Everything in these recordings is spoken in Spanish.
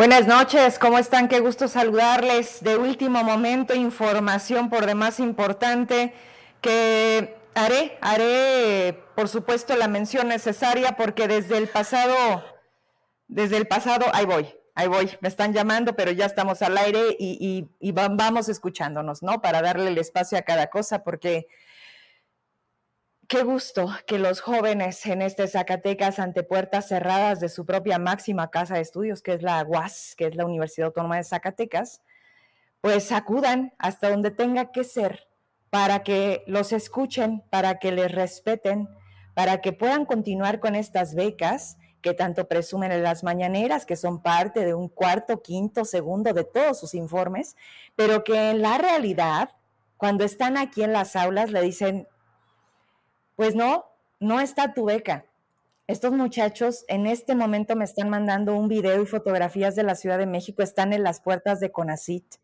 Buenas noches, ¿cómo están? Qué gusto saludarles. De último momento, información por demás importante que haré, haré, por supuesto, la mención necesaria porque desde el pasado, desde el pasado, ahí voy, ahí voy, me están llamando, pero ya estamos al aire y, y vamos escuchándonos, ¿no? Para darle el espacio a cada cosa porque Qué gusto que los jóvenes en este Zacatecas, ante puertas cerradas de su propia máxima casa de estudios, que es la UAS, que es la Universidad Autónoma de Zacatecas, pues acudan hasta donde tenga que ser para que los escuchen, para que les respeten, para que puedan continuar con estas becas que tanto presumen en las mañaneras, que son parte de un cuarto, quinto, segundo de todos sus informes, pero que en la realidad, cuando están aquí en las aulas, le dicen, pues no, no está tu beca. Estos muchachos en este momento me están mandando un video y fotografías de la Ciudad de México, están en las puertas de Conacit,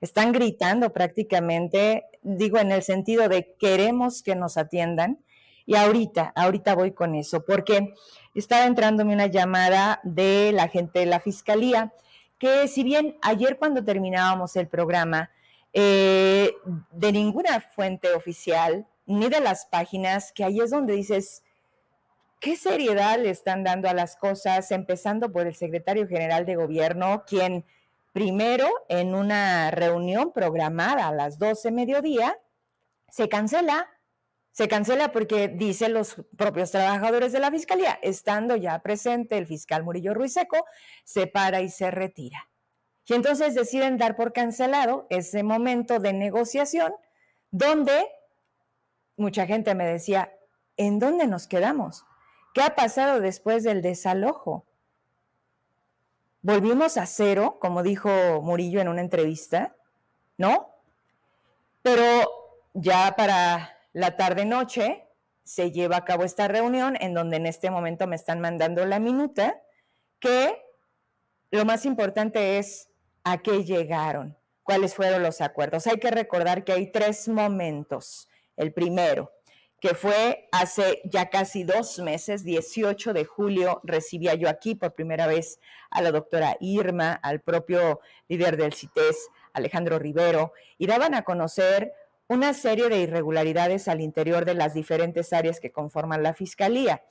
están gritando prácticamente, digo en el sentido de queremos que nos atiendan. Y ahorita, ahorita voy con eso, porque estaba entrándome una llamada de la gente de la Fiscalía, que si bien ayer cuando terminábamos el programa, eh, de ninguna fuente oficial ni de las páginas, que ahí es donde dices, ¿qué seriedad le están dando a las cosas? Empezando por el secretario general de gobierno, quien primero en una reunión programada a las 12 mediodía, se cancela. Se cancela porque dicen los propios trabajadores de la fiscalía, estando ya presente el fiscal Murillo Ruiseco, se para y se retira. Y entonces deciden dar por cancelado ese momento de negociación donde mucha gente me decía, ¿en dónde nos quedamos? ¿Qué ha pasado después del desalojo? ¿Volvimos a cero, como dijo Murillo en una entrevista? ¿No? Pero ya para la tarde-noche se lleva a cabo esta reunión en donde en este momento me están mandando la minuta, que lo más importante es a qué llegaron, cuáles fueron los acuerdos. Hay que recordar que hay tres momentos el primero, que fue hace ya casi dos meses, 18 de julio, recibía yo aquí por primera vez a la doctora Irma, al propio líder del CITES, Alejandro Rivero, y daban a conocer una serie de irregularidades al interior de las diferentes áreas que conforman la Fiscalía.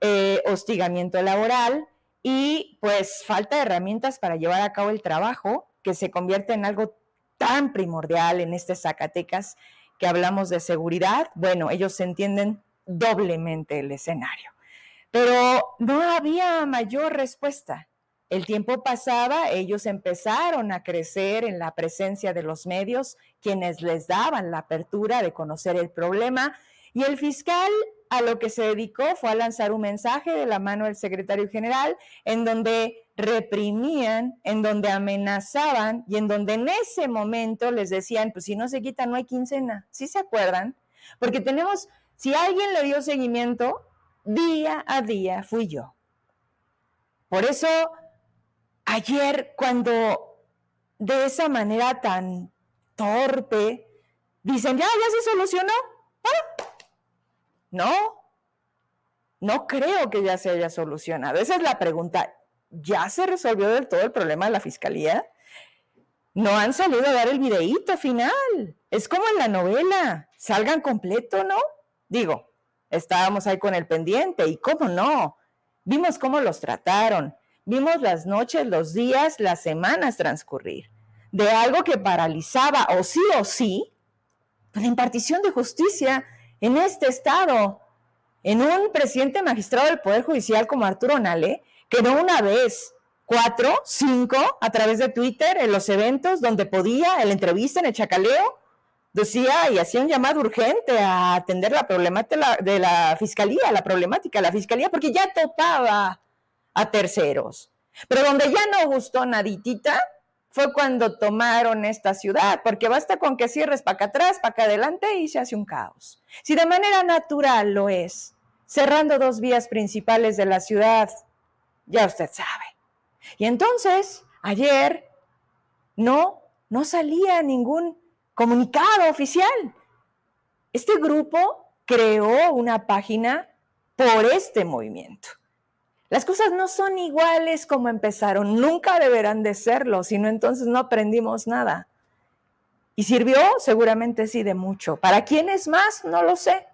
Eh, hostigamiento laboral y pues falta de herramientas para llevar a cabo el trabajo que se convierte en algo tan primordial en este Zacatecas que hablamos de seguridad, bueno, ellos entienden doblemente el escenario. Pero no había mayor respuesta. El tiempo pasaba, ellos empezaron a crecer en la presencia de los medios, quienes les daban la apertura de conocer el problema, y el fiscal a lo que se dedicó fue a lanzar un mensaje de la mano del secretario general en donde reprimían, en donde amenazaban y en donde en ese momento les decían, pues si no se quita no hay quincena. ¿Sí se acuerdan? Porque tenemos, si alguien le dio seguimiento, día a día fui yo. Por eso, ayer cuando de esa manera tan torpe dicen, ya, ya se solucionó, no, no creo que ya se haya solucionado. Esa es la pregunta. ¿Ya se resolvió del todo el problema de la fiscalía? No han salido a dar el videíto final. Es como en la novela. Salgan completo, ¿no? Digo, estábamos ahí con el pendiente y cómo no. Vimos cómo los trataron. Vimos las noches, los días, las semanas transcurrir. De algo que paralizaba o sí o sí la impartición de justicia en este estado, en un presidente magistrado del Poder Judicial como Arturo Nale, que no una vez, cuatro, cinco, a través de Twitter, en los eventos donde podía, en la entrevista, en el chacaleo, decía y hacía un llamado urgente a atender la problemática de la fiscalía, la problemática de la fiscalía, porque ya topaba a terceros. Pero donde ya no gustó naditita, fue cuando tomaron esta ciudad, porque basta con que cierres para acá atrás, para acá adelante y se hace un caos. Si de manera natural lo es, cerrando dos vías principales de la ciudad, ya usted sabe. Y entonces, ayer no, no salía ningún comunicado oficial. Este grupo creó una página por este movimiento. Las cosas no son iguales como empezaron, nunca deberán de serlo, sino entonces no aprendimos nada. ¿Y sirvió? Seguramente sí de mucho. ¿Para quiénes más? No lo sé.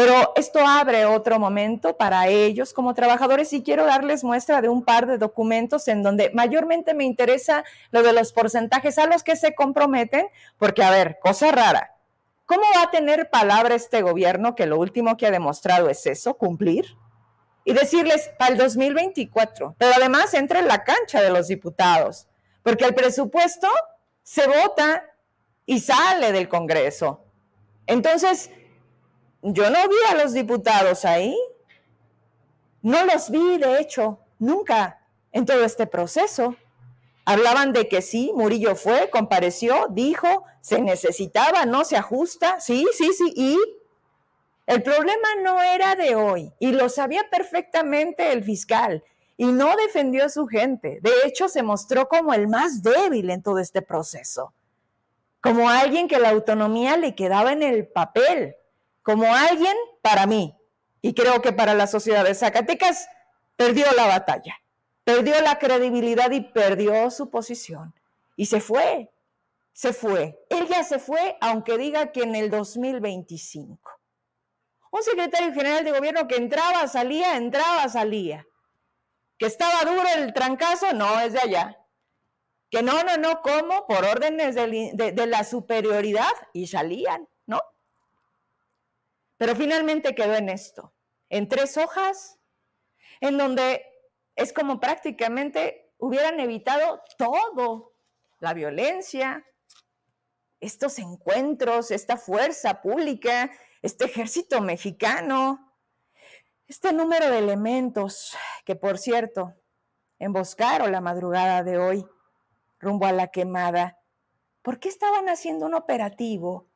Pero esto abre otro momento para ellos como trabajadores y quiero darles muestra de un par de documentos en donde mayormente me interesa lo de los porcentajes a los que se comprometen, porque a ver, cosa rara, ¿cómo va a tener palabra este gobierno que lo último que ha demostrado es eso, cumplir? Y decirles para el 2024, pero además entra en la cancha de los diputados, porque el presupuesto se vota y sale del Congreso. Entonces, yo no vi a los diputados ahí. No los vi, de hecho, nunca en todo este proceso. Hablaban de que sí, Murillo fue, compareció, dijo, se necesitaba, no se ajusta, sí, sí, sí, y el problema no era de hoy, y lo sabía perfectamente el fiscal, y no defendió a su gente. De hecho, se mostró como el más débil en todo este proceso, como alguien que la autonomía le quedaba en el papel, como alguien para mí, y creo que para la sociedad de Zacatecas, perdió la batalla, perdió la credibilidad y perdió su posición. Y se fue, se fue. Él ya se fue, aunque diga que en el 2025. Un secretario general de gobierno que entraba, salía, entraba, salía. Que estaba duro el trancazo, no es de allá. Que no, no, no, ¿cómo? Por órdenes de, de la superioridad y salían. Pero finalmente quedó en esto, en tres hojas, en donde es como prácticamente hubieran evitado todo, la violencia, estos encuentros, esta fuerza pública, este ejército mexicano, este número de elementos que, por cierto, emboscaron la madrugada de hoy rumbo a la quemada. ¿Por qué estaban haciendo un operativo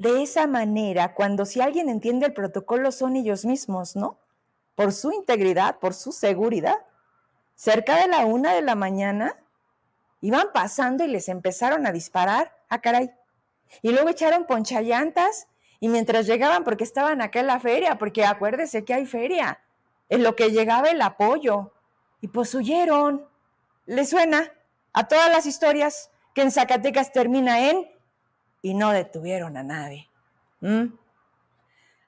de esa manera cuando si alguien entiende el protocolo son ellos mismos, ¿no? Por su integridad, por su seguridad. Cerca de la una de la mañana iban pasando y les empezaron a disparar. Ah, caray. Y luego echaron ponchallantas y mientras llegaban, porque estaban acá en la feria, porque acuérdese que hay feria, en lo que llegaba el apoyo. Y pues huyeron. ¿Le suena a todas las historias que en Zacatecas termina en y no detuvieron a nadie. ¿Mm?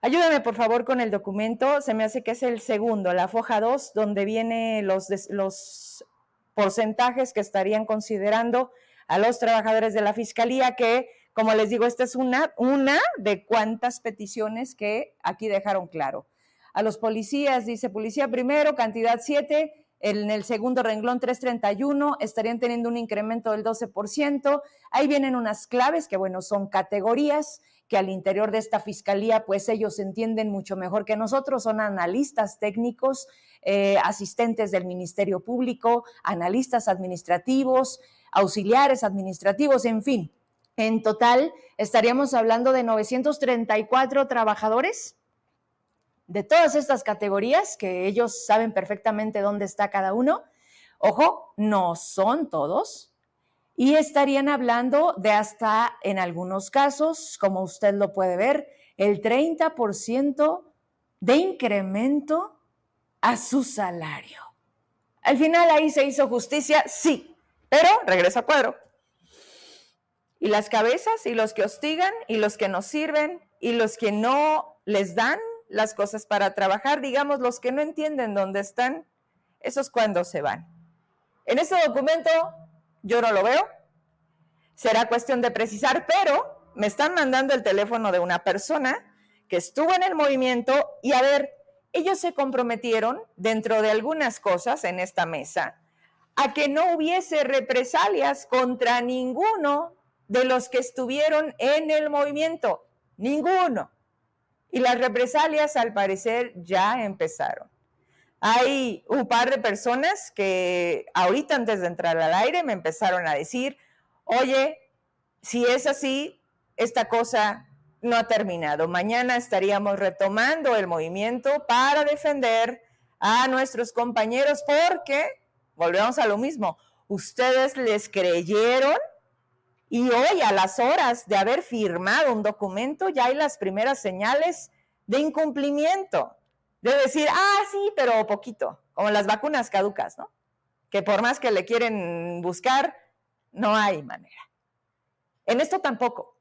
Ayúdame por favor con el documento, se me hace que es el segundo, la foja 2, donde vienen los, los porcentajes que estarían considerando a los trabajadores de la Fiscalía, que, como les digo, esta es una, una de cuantas peticiones que aquí dejaron claro. A los policías, dice policía primero, cantidad 7, en el segundo renglón 331 estarían teniendo un incremento del 12%. Ahí vienen unas claves que, bueno, son categorías que al interior de esta fiscalía, pues ellos entienden mucho mejor que nosotros, son analistas técnicos, eh, asistentes del Ministerio Público, analistas administrativos, auxiliares administrativos, en fin. En total, estaríamos hablando de 934 trabajadores de todas estas categorías, que ellos saben perfectamente dónde está cada uno, ojo, no son todos, y estarían hablando de hasta, en algunos casos, como usted lo puede ver, el 30% de incremento a su salario. Al final ahí se hizo justicia, sí, pero regresa a cuadro. Y las cabezas y los que hostigan y los que nos sirven y los que no les dan las cosas para trabajar, digamos, los que no entienden dónde están, esos cuando se van. En este documento yo no lo veo, será cuestión de precisar, pero me están mandando el teléfono de una persona que estuvo en el movimiento y a ver, ellos se comprometieron dentro de algunas cosas en esta mesa a que no hubiese represalias contra ninguno de los que estuvieron en el movimiento, ninguno. Y las represalias al parecer ya empezaron. Hay un par de personas que ahorita antes de entrar al aire me empezaron a decir, oye, si es así, esta cosa no ha terminado. Mañana estaríamos retomando el movimiento para defender a nuestros compañeros porque, volvemos a lo mismo, ustedes les creyeron y hoy, a las horas de haber firmado un documento, ya hay las primeras señales de incumplimiento. de decir, ah, sí, pero poquito, como las vacunas caducas, ¿no? Que por más que le quieren buscar, no hay manera. En esto tampoco.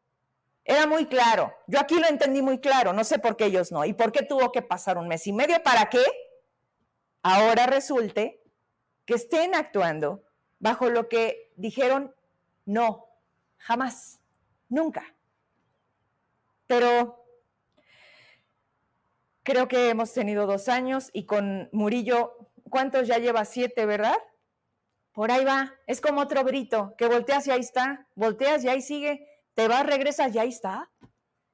Era muy claro. Yo aquí lo entendí muy claro. No sé por qué ellos no. ¿Y por qué tuvo que pasar un mes y medio para qué? ahora resulte que estén actuando bajo lo que dijeron no, jamás, nunca. Pero creo que hemos tenido dos años y con Murillo, ¿cuántos ya lleva? Siete, ¿verdad? Por ahí va, es como otro brito, que volteas y ahí está, volteas y ahí sigue, te vas, regresas y ahí está.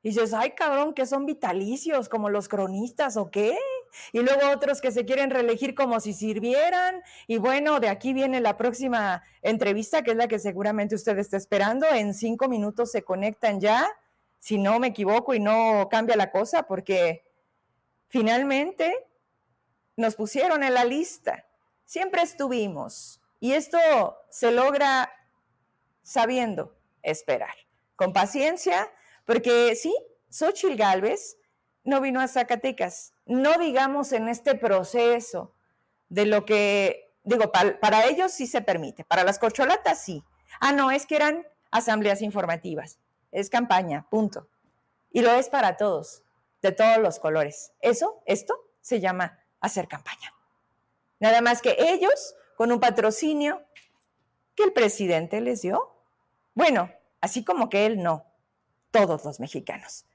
Y dices, ay cabrón, que son vitalicios, como los cronistas o qué. Y luego otros que se quieren reelegir como si sirvieran. Y bueno, de aquí viene la próxima entrevista, que es la que seguramente usted está esperando. En cinco minutos se conectan ya, si no me equivoco y no cambia la cosa, porque finalmente nos pusieron en la lista. Siempre estuvimos. Y esto se logra sabiendo esperar, con paciencia, porque sí, Xochitl Galvez no vino a Zacatecas, no digamos en este proceso de lo que, digo, para, ellos sí se permite, para las corcholatas sí. Ah, no, es que eran asambleas informativas, es campaña, punto. Y lo es para todos, de todos los colores. Eso, esto se llama hacer campaña. Nada más que ellos, con un patrocinio que el presidente les dio. Bueno, así como que él no, todos los mexicanos.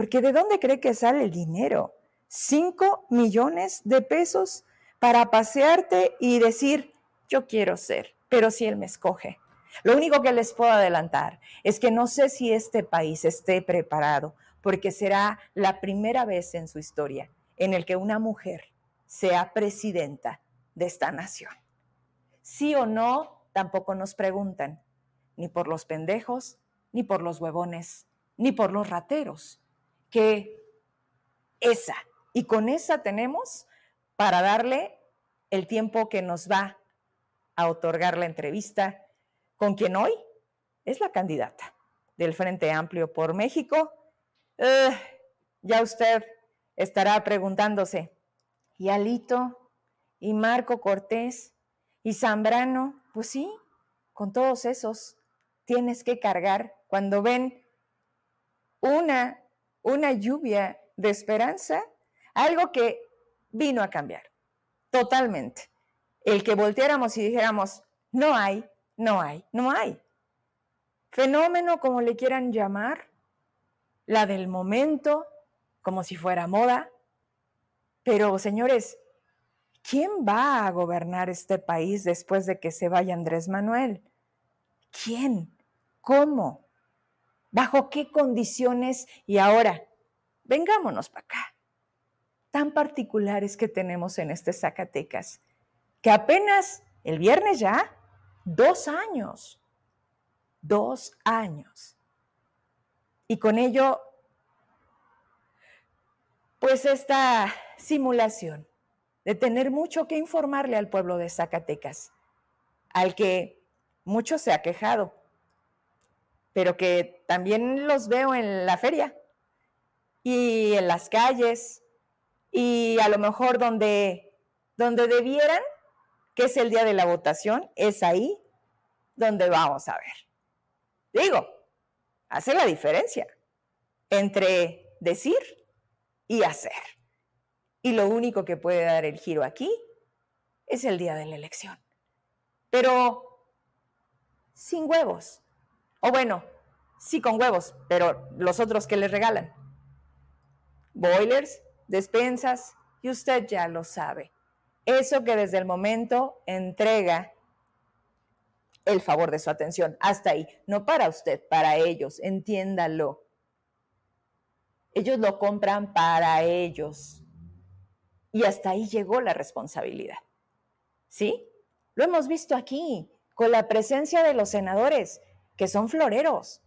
Porque ¿de dónde cree que sale el dinero? ¿Cinco millones de pesos para pasearte y decir, yo quiero ser, pero si él me escoge. Lo único que les puedo adelantar es que no sé si este país esté preparado, porque será la primera vez en su historia en el que una mujer sea presidenta de esta nación. Sí o no, tampoco nos preguntan, ni por los pendejos, ni por los huevones, ni por los rateros, que esa, y con esa tenemos para darle el tiempo que nos va a otorgar la entrevista con quien hoy es la candidata del Frente Amplio por México. ya usted estará preguntándose, ¿y Alito? ¿Y Marco Cortés? ¿Y Zambrano? Pues sí, con todos esos tienes que cargar cuando ven una, una lluvia de esperanza, algo que vino a cambiar totalmente. El que volteáramos y dijéramos, no hay, no hay, no hay. Fenómeno, como le quieran llamar, la del momento, como si fuera moda. Pero, señores, ¿quién va a gobernar este país después de que se vaya Andrés Manuel? ¿Quién? ¿Cómo? Bajo qué condiciones y ahora, vengámonos para acá. Tan particulares que tenemos en este Zacatecas, que apenas el viernes ya, dos años, dos años. Y con ello, pues esta simulación de tener mucho que informarle al pueblo de Zacatecas, al que mucho se ha quejado pero que también los veo en la feria y en las calles y a lo mejor donde, donde debieran, que es el día de la votación, es ahí donde vamos a ver. Digo, hace la diferencia entre decir y hacer. Y lo único que puede dar el giro aquí es el día de la elección. Pero sin huevos. O bueno, sí con huevos, pero los otros que les regalan. Boilers, despensas, y usted ya lo sabe. Eso que desde el momento entrega el favor de su atención. Hasta ahí. No para usted, para ellos. Entiéndalo. Ellos lo compran para ellos. Y hasta ahí llegó la responsabilidad. ¿Sí? Lo hemos visto aquí, con la presencia de los senadores que son floreros,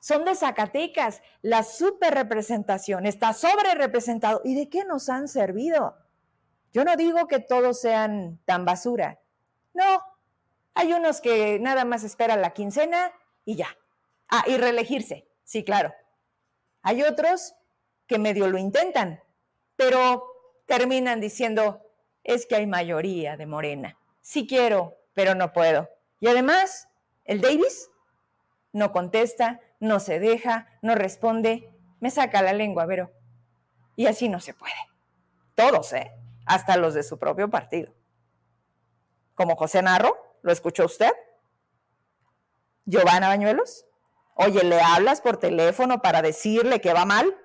son de Zacatecas, la super representación está sobre representado. ¿Y de qué nos han servido? Yo no digo que todos sean tan basura. No, hay unos que nada más esperan la quincena y ya. Ah, y reelegirse, sí, claro. Hay otros que medio lo intentan, pero terminan diciendo, es que hay mayoría de Morena. Sí quiero, pero no puedo. Y además, el Davis no contesta, no se deja, no responde, me saca la lengua, pero y así no se puede. Todos, ¿eh? Hasta los de su propio partido. Como José Narro, ¿lo escuchó usted? Giovanna Bañuelos. Oye, ¿le hablas por teléfono para decirle que va mal?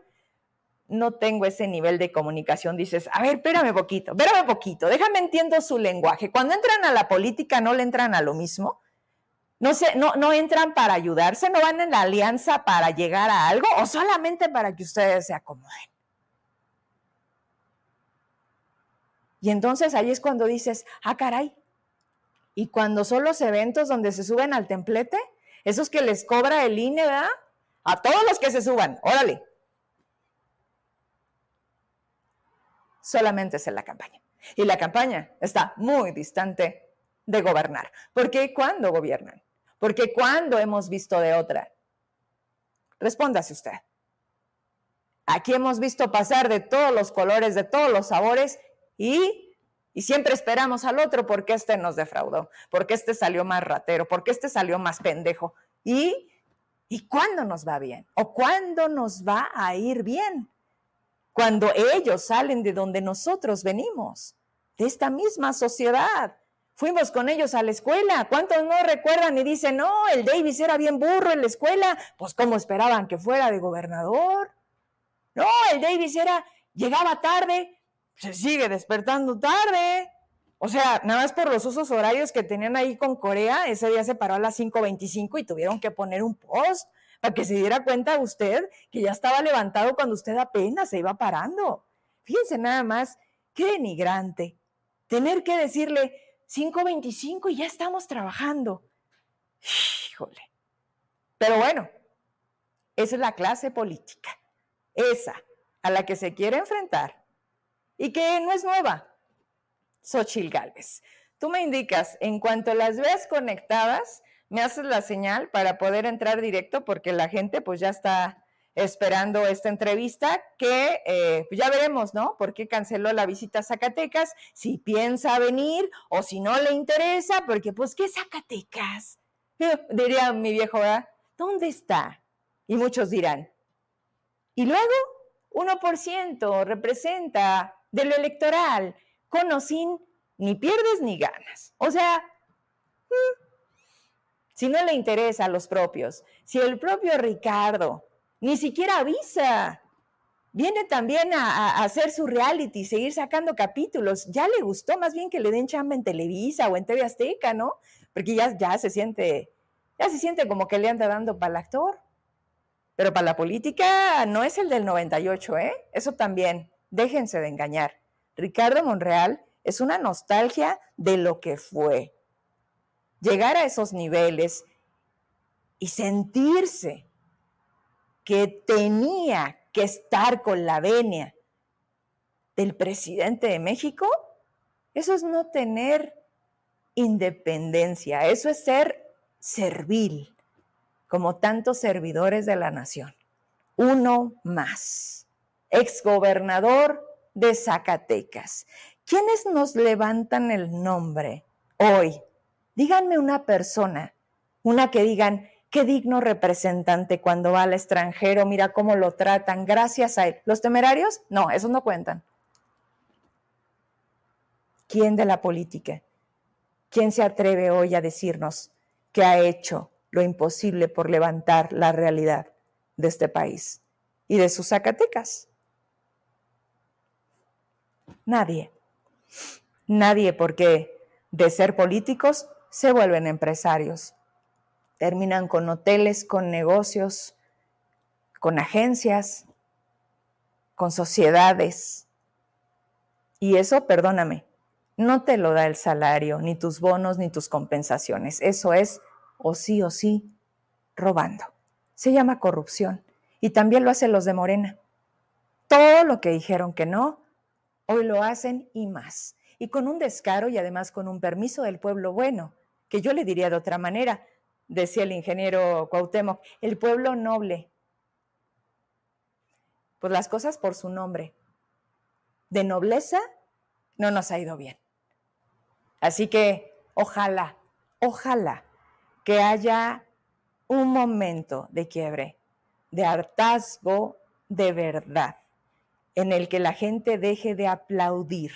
No tengo ese nivel de comunicación. Dices, a ver, espérame poquito, espérame poquito, déjame entiendo su lenguaje. Cuando entran a la política, ¿no le entran a lo mismo? No, entran para ayudarse, no van en la alianza para llegar a algo o solamente para que ustedes se acomoden. Y entonces ahí es cuando dices, ah, caray. Y cuando son los eventos donde se suben al templete, esos que les cobra el INE, ¿verdad? A todos los que se suban, órale. Solamente es en la campaña. Y la campaña está muy distante de gobernar. ¿Por qué cuándo gobiernan? Porque cuándo hemos visto de otra? Respóndase usted. Aquí hemos visto pasar de todos los colores, de todos los sabores y, siempre esperamos al otro porque este nos defraudó, porque este salió más ratero, porque este salió más pendejo. ¿Y, ¿Y cuándo nos va bien? ¿O cuándo nos va a ir bien? Cuando ellos salen de donde nosotros venimos, de esta misma sociedad. Fuimos con ellos a la escuela. ¿Cuántos no recuerdan y dicen, no, el Davis era bien burro en la escuela? Pues ¿cómo esperaban que fuera de gobernador? No, el Davis era, llegaba tarde, se sigue despertando tarde. O sea, nada más por los usos horarios que tenían ahí con Corea, ese día se paró a las 5.25 y tuvieron que poner un post para que se diera cuenta usted que ya estaba levantado cuando usted apenas se iba parando. Fíjense nada más, qué denigrante. Tener que decirle 5.25 y ya estamos trabajando. Híjole. Pero bueno, esa es la clase política, esa a la que se quiere enfrentar y que no es nueva. Xochil Gálvez. Tú me indicas, en cuanto las ves conectadas, me haces la señal para poder entrar directo porque la gente pues ya está esperando esta entrevista que eh, pues, ya veremos, ¿no? ¿Por qué canceló la visita a Zacatecas? Si piensa venir o si no le interesa, porque pues ¿qué Zacatecas? Diría mi viejo. ¿Dónde está? Y muchos dirán. Y luego, 1% representa de lo electoral, con o sin, ni pierdes ni ganas. O sea, mm, si no le interesa a los propios, si el propio Ricardo ni siquiera avisa, viene también a, hacer su reality, seguir sacando capítulos, ya le gustó más bien que le den chamba en Televisa o en TV Azteca, ¿no? Porque ya, ya se siente, ya se siente como que le anda dando para el actor. Pero para la política no es el del 98, ¿eh? Eso también. Déjense de engañar. Ricardo Monreal es una nostalgia de lo que fue. Llegar a esos niveles y sentirse que tenía que estar con la venia del presidente de México, eso es no tener independencia, eso es ser servil, como tantos servidores de la nación. Uno más exgobernador de Zacatecas. ¿Quiénes nos levantan el nombre hoy? Díganme una persona, una que digan, qué digno representante cuando va al extranjero, mira cómo lo tratan, gracias a él. ¿Los temerarios? No, esos no cuentan. ¿Quién de la política? ¿Quién se atreve hoy a decirnos que ha hecho lo imposible por levantar la realidad de este país y de sus Zacatecas? Nadie. Nadie porque de ser políticos se vuelven empresarios. Terminan con hoteles, con negocios, con agencias, con sociedades. Y eso, perdóname, no te lo da el salario, ni tus bonos, ni tus compensaciones. Eso es, o sí o sí, robando. Se llama corrupción. Y también lo hacen los de Morena. Todo lo que dijeron que no, Hoy lo hacen y más. Y con un descaro y además con un permiso del pueblo bueno, que yo le diría de otra manera, decía el ingeniero Cuauhtémoc, el pueblo noble. Pues las cosas por su nombre. de nobleza, no nos ha ido bien. Así que ojalá, ojalá que haya un momento de quiebre, de hartazgo de verdad, en el que la gente deje de aplaudir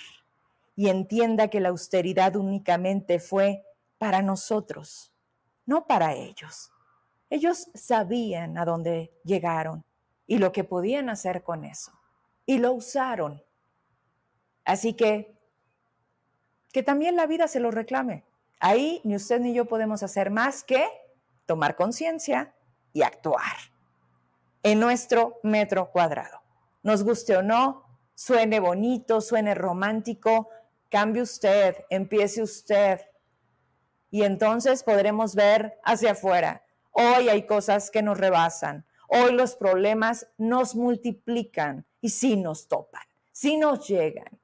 y entienda que la austeridad únicamente fue para nosotros, no para ellos. Ellos sabían a dónde llegaron y lo que podían hacer con eso, y lo usaron. Así que, que también la vida se lo reclame. Ahí ni usted ni yo podemos hacer más que tomar conciencia y actuar en nuestro metro cuadrado. Nos guste o no, suene bonito, suene romántico, cambie usted, empiece usted. Y entonces podremos ver hacia afuera. Hoy hay cosas que nos rebasan. Hoy los problemas nos multiplican y sí nos topan, sí nos llegan.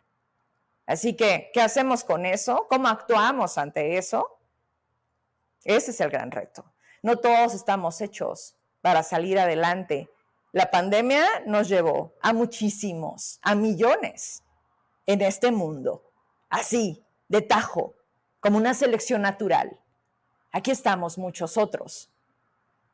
Así que, ¿qué hacemos con eso? ¿Cómo actuamos ante eso? Ese es el gran reto. No todos estamos hechos para salir adelante. La pandemia nos llevó a muchísimos, a millones en este mundo, así, de tajo, como una selección natural. Aquí estamos muchos otros.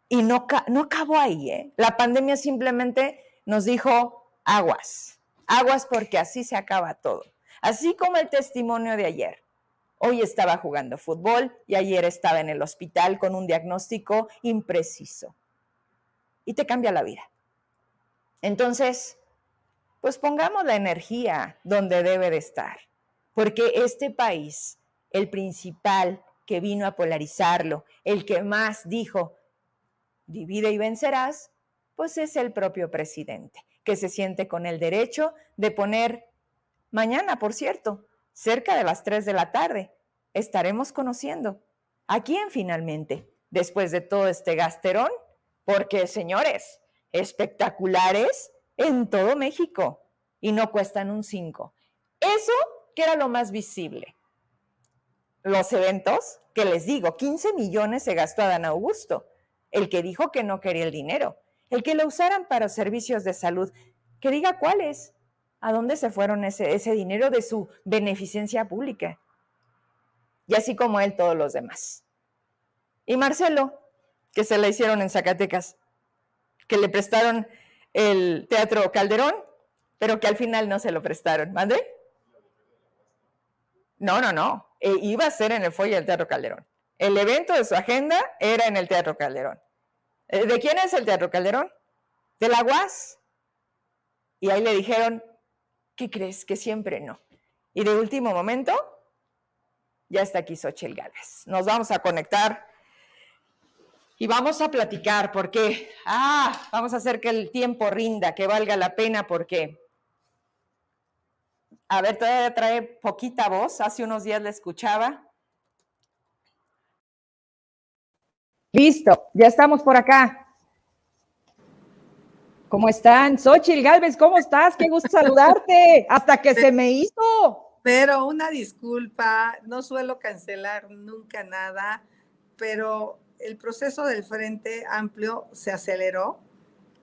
Y no, no acabó ahí, ¿eh? La pandemia simplemente nos dijo aguas, aguas porque así se acaba todo. Así como el testimonio de ayer. Hoy estaba jugando fútbol y ayer estaba en el hospital con un diagnóstico impreciso. Y te cambia la vida. Entonces, pues pongamos la energía donde debe de estar, porque este país, el principal que vino a polarizarlo, el que más dijo, divide y vencerás, pues es el propio presidente, que se siente con el derecho de poner, mañana, por cierto, cerca de las 3 de la tarde, estaremos conociendo a quién finalmente, después de todo este gasterón, porque señores, espectaculares en todo México y no cuestan un 5. Eso que era lo más visible. Los eventos, que les digo, 15 millones se gastó Dan Augusto, el que dijo que no quería el dinero, el que lo usaran para servicios de salud, que diga cuáles, a dónde se fueron ese, ese dinero de su beneficencia pública. Y así como él, todos los demás. Y Marcelo, que se la hicieron en Zacatecas, que le prestaron el Teatro Calderón, pero que al final no se lo prestaron. ¿Mande? No, no, no. E iba a ser en el folle del Teatro Calderón. El evento de su agenda era en el Teatro Calderón. Eh, ¿De quién es el Teatro Calderón? De la UAS. Y ahí le dijeron, ¿qué crees? Que siempre no. Y de último momento, ya está aquí Xochitl Gálvez. Nos vamos a conectar y vamos a platicar porque, ah, vamos a hacer que el tiempo rinda, que valga la pena porque, a ver, todavía trae poquita voz, hace unos días la escuchaba. Listo, ya estamos por acá. ¿Cómo están? Xochitl Galvez, ¿cómo estás? Qué gusto saludarte. Hasta que se me hizo. Pero una disculpa, no suelo cancelar nunca nada, pero el proceso del Frente Amplio se aceleró.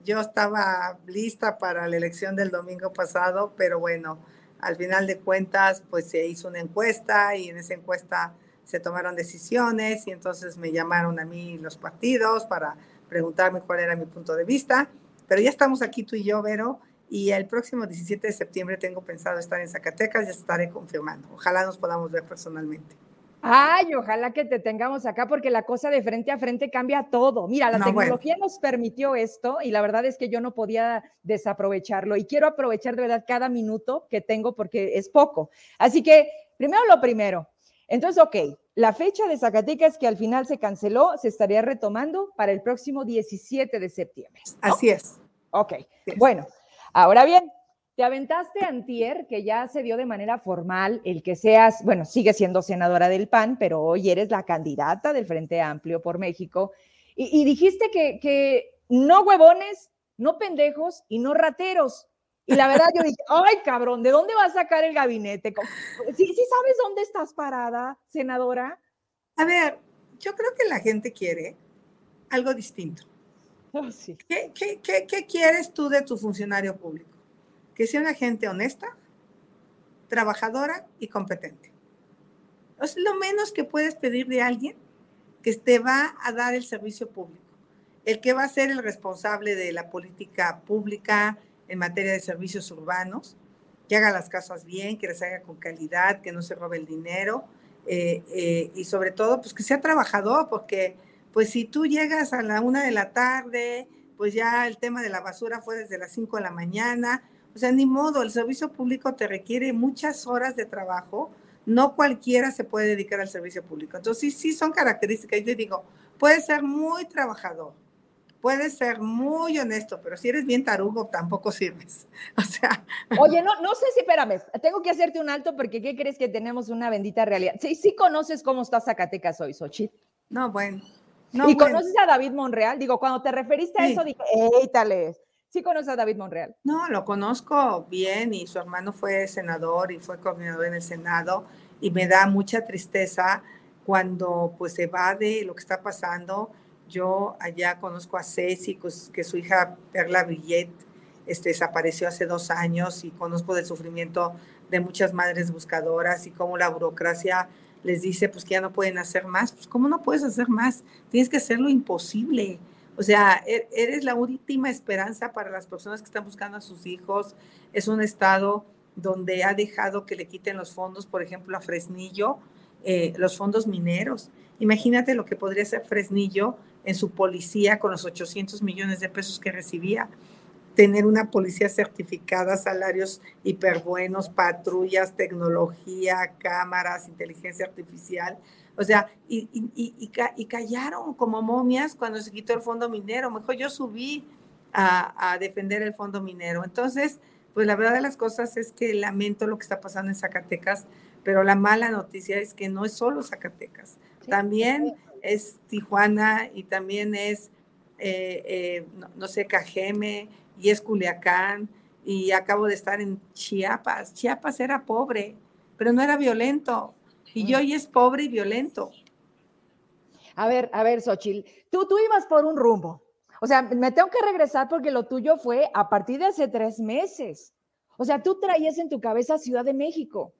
Yo estaba lista para la elección del domingo pasado, pero bueno, al final de cuentas, pues se hizo una encuesta y en esa encuesta se tomaron decisiones y entonces me llamaron a mí los partidos para preguntarme cuál era mi punto de vista. Pero ya estamos aquí tú y yo, Vero, y el próximo 17 de septiembre tengo pensado estar en Zacatecas y estaré confirmando. Ojalá nos podamos ver personalmente. Ay, ojalá que te tengamos acá porque la cosa de frente a frente cambia todo. Mira, la tecnología nos permitió esto y la verdad es que yo no podía desaprovecharlo y quiero aprovechar de verdad cada minuto que tengo porque es poco. Así que, primero lo primero. Entonces, ok, la fecha de Zacatecas que al final se canceló se estaría retomando para el próximo 17 de septiembre. Así es. Ok, bueno, ahora bien, te aventaste antier, que ya se dio de manera formal el que seas, bueno, sigue siendo senadora del PAN, pero hoy eres la candidata del Frente Amplio por México. Y, dijiste que, que no huevones, no pendejos y no rateros. Y la verdad yo dije, ay cabrón, ¿de dónde va a sacar el gabinete? ¿Sí, ¿Sí, sabes dónde estás parada, senadora? A ver, yo creo que la gente quiere algo distinto. Oh, sí. ¿Qué, qué, qué, qué quieres tú de tu funcionario público? Que sea una gente honesta, trabajadora y competente. Es lo menos que puedes pedir de alguien que te va a dar el servicio público, el que va a ser el responsable de la política pública en materia de servicios urbanos, que haga las cosas bien, que las haga con calidad, que no se robe el dinero eh, eh, y sobre todo, pues que sea trabajador, porque pues si tú llegas a la una de la tarde, pues ya el tema de la basura fue desde las cinco de la mañana, o sea, ni modo, el servicio público te requiere muchas horas de trabajo, no cualquiera se puede dedicar al servicio público. Entonces, sí, sí son características. Yo digo, puede ser muy trabajador, puede ser muy honesto, pero si eres bien tarugo, tampoco sirves. O sea. Oye, no, no sé si, espérame, tengo que hacerte un alto porque ¿qué crees que tenemos una bendita realidad? Sí, sí conoces cómo está Zacatecas hoy, Xochitl. No, bueno. ¿Y conoces a David Monreal? Digo, cuando te referiste a eso, dije, ¡éitale! ¿Sí conoces a David Monreal? No, lo conozco bien y su hermano fue senador y fue coordinador en el Senado y me da mucha tristeza cuando pues se va de lo que está pasando. Yo allá conozco a Ceci, que su hija Perla Billet este, desapareció hace dos años y conozco del sufrimiento de muchas madres buscadoras y cómo la burocracia les dice pues que ya no pueden hacer más. Pues ¿cómo no puedes hacer más? Tienes que hacer lo imposible. O sea, e-, eres la última esperanza para las personas que están buscando a sus hijos. Es un estado donde ha dejado que le quiten los fondos, por ejemplo, a Fresnillo, eh, los fondos mineros. Imagínate lo que podría hacer Fresnillo en su policía con los 800 millones de pesos que recibía. Tener una policía certificada, salarios hiperbuenos, patrullas, tecnología, cámaras, inteligencia artificial. O sea, y, y, callaron como momias cuando se quitó el fondo minero. Mejor yo subí a, a, defender el fondo minero. Entonces, pues la verdad de las cosas es que lamento lo que está pasando en Zacatecas, pero la mala noticia es que no es solo Zacatecas, también es Tijuana y también es, eh, eh, no, no, sé, Cajeme y es Culiacán y acabo de estar en Chiapas. Chiapas era pobre, pero no era violento y hoy es pobre y violento. A ver, a ver, Xochitl, tú, tú ibas por un rumbo. O sea, me tengo que regresar porque lo tuyo fue a partir de hace tres meses. O sea, tú traías en tu cabeza Ciudad de México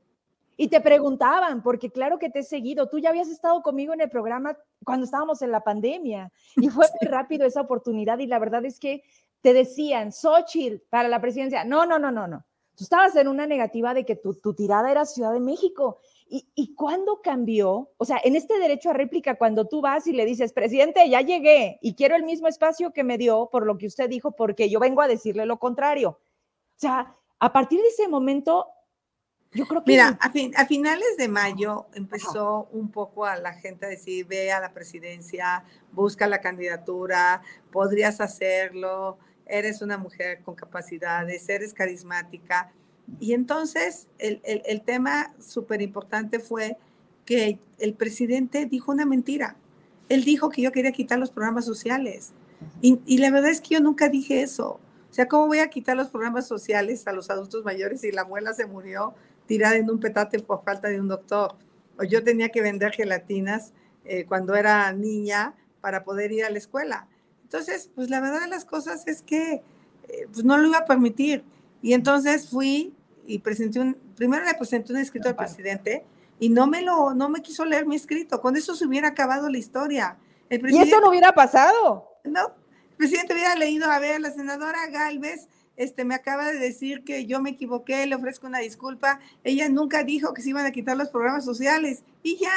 y te preguntaban, porque claro que te he seguido, tú ya habías estado conmigo en el programa cuando estábamos en la pandemia y fue muy rápido esa oportunidad y la verdad es que te decían, Xochitl, para la presidencia, no, no, no, no, no. Tú estabas en una negativa de que tu, tu tirada era Ciudad de México ¿Y, cuándo cambió? O sea, en este derecho a réplica, cuando tú vas y le dices, presidente, ya llegué y quiero el mismo espacio que me dio por lo que usted dijo, porque yo vengo a decirle lo contrario. O sea, a partir de ese momento, yo creo que... Mira, a, finales de mayo empezó un poco a la gente a decir, ve a la presidencia, busca la candidatura, podrías hacerlo, eres una mujer con capacidades, eres carismática y entonces el, el, tema súper importante fue que el presidente dijo una mentira. Él dijo que yo quería quitar los programas sociales. Y, y, la verdad es que yo nunca dije eso. O sea, ¿cómo voy a quitar los programas sociales a los adultos mayores si la abuela se murió tirada en un petate por falta de un doctor? O yo tenía que vender gelatinas eh, cuando era niña para poder ir a la escuela. Entonces, pues la verdad de las cosas es que eh, pues no lo iba a permitir. Y entonces fui y presenté un, primero le presenté un escrito al presidente y no me lo, no me quiso leer mi escrito. Con eso se hubiera acabado la historia. ¿Y eso no hubiera pasado? No, el presidente hubiera leído, a ver, la senadora Galvez este, me acaba de decir que yo me equivoqué, le ofrezco una disculpa. Ella nunca dijo que se iban a quitar los programas sociales. Y ya,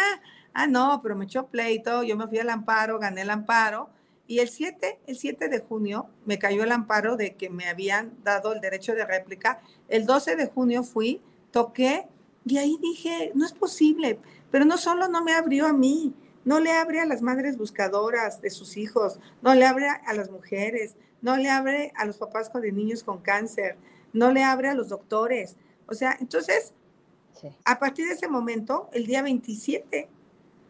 ah, no, pero me echó pleito, yo me fui al amparo, gané el amparo y el 7, el 7 de junio me cayó el amparo de que me habían dado el derecho de réplica. El 12 de junio fui, toqué y ahí dije, no es posible, pero no solo no me abrió a mí, no le abre a las madres buscadoras de sus hijos, no le abre a las mujeres, no le abre a los papás con niños con cáncer, no le abre a los doctores. O sea, entonces, a partir de ese momento, el día 27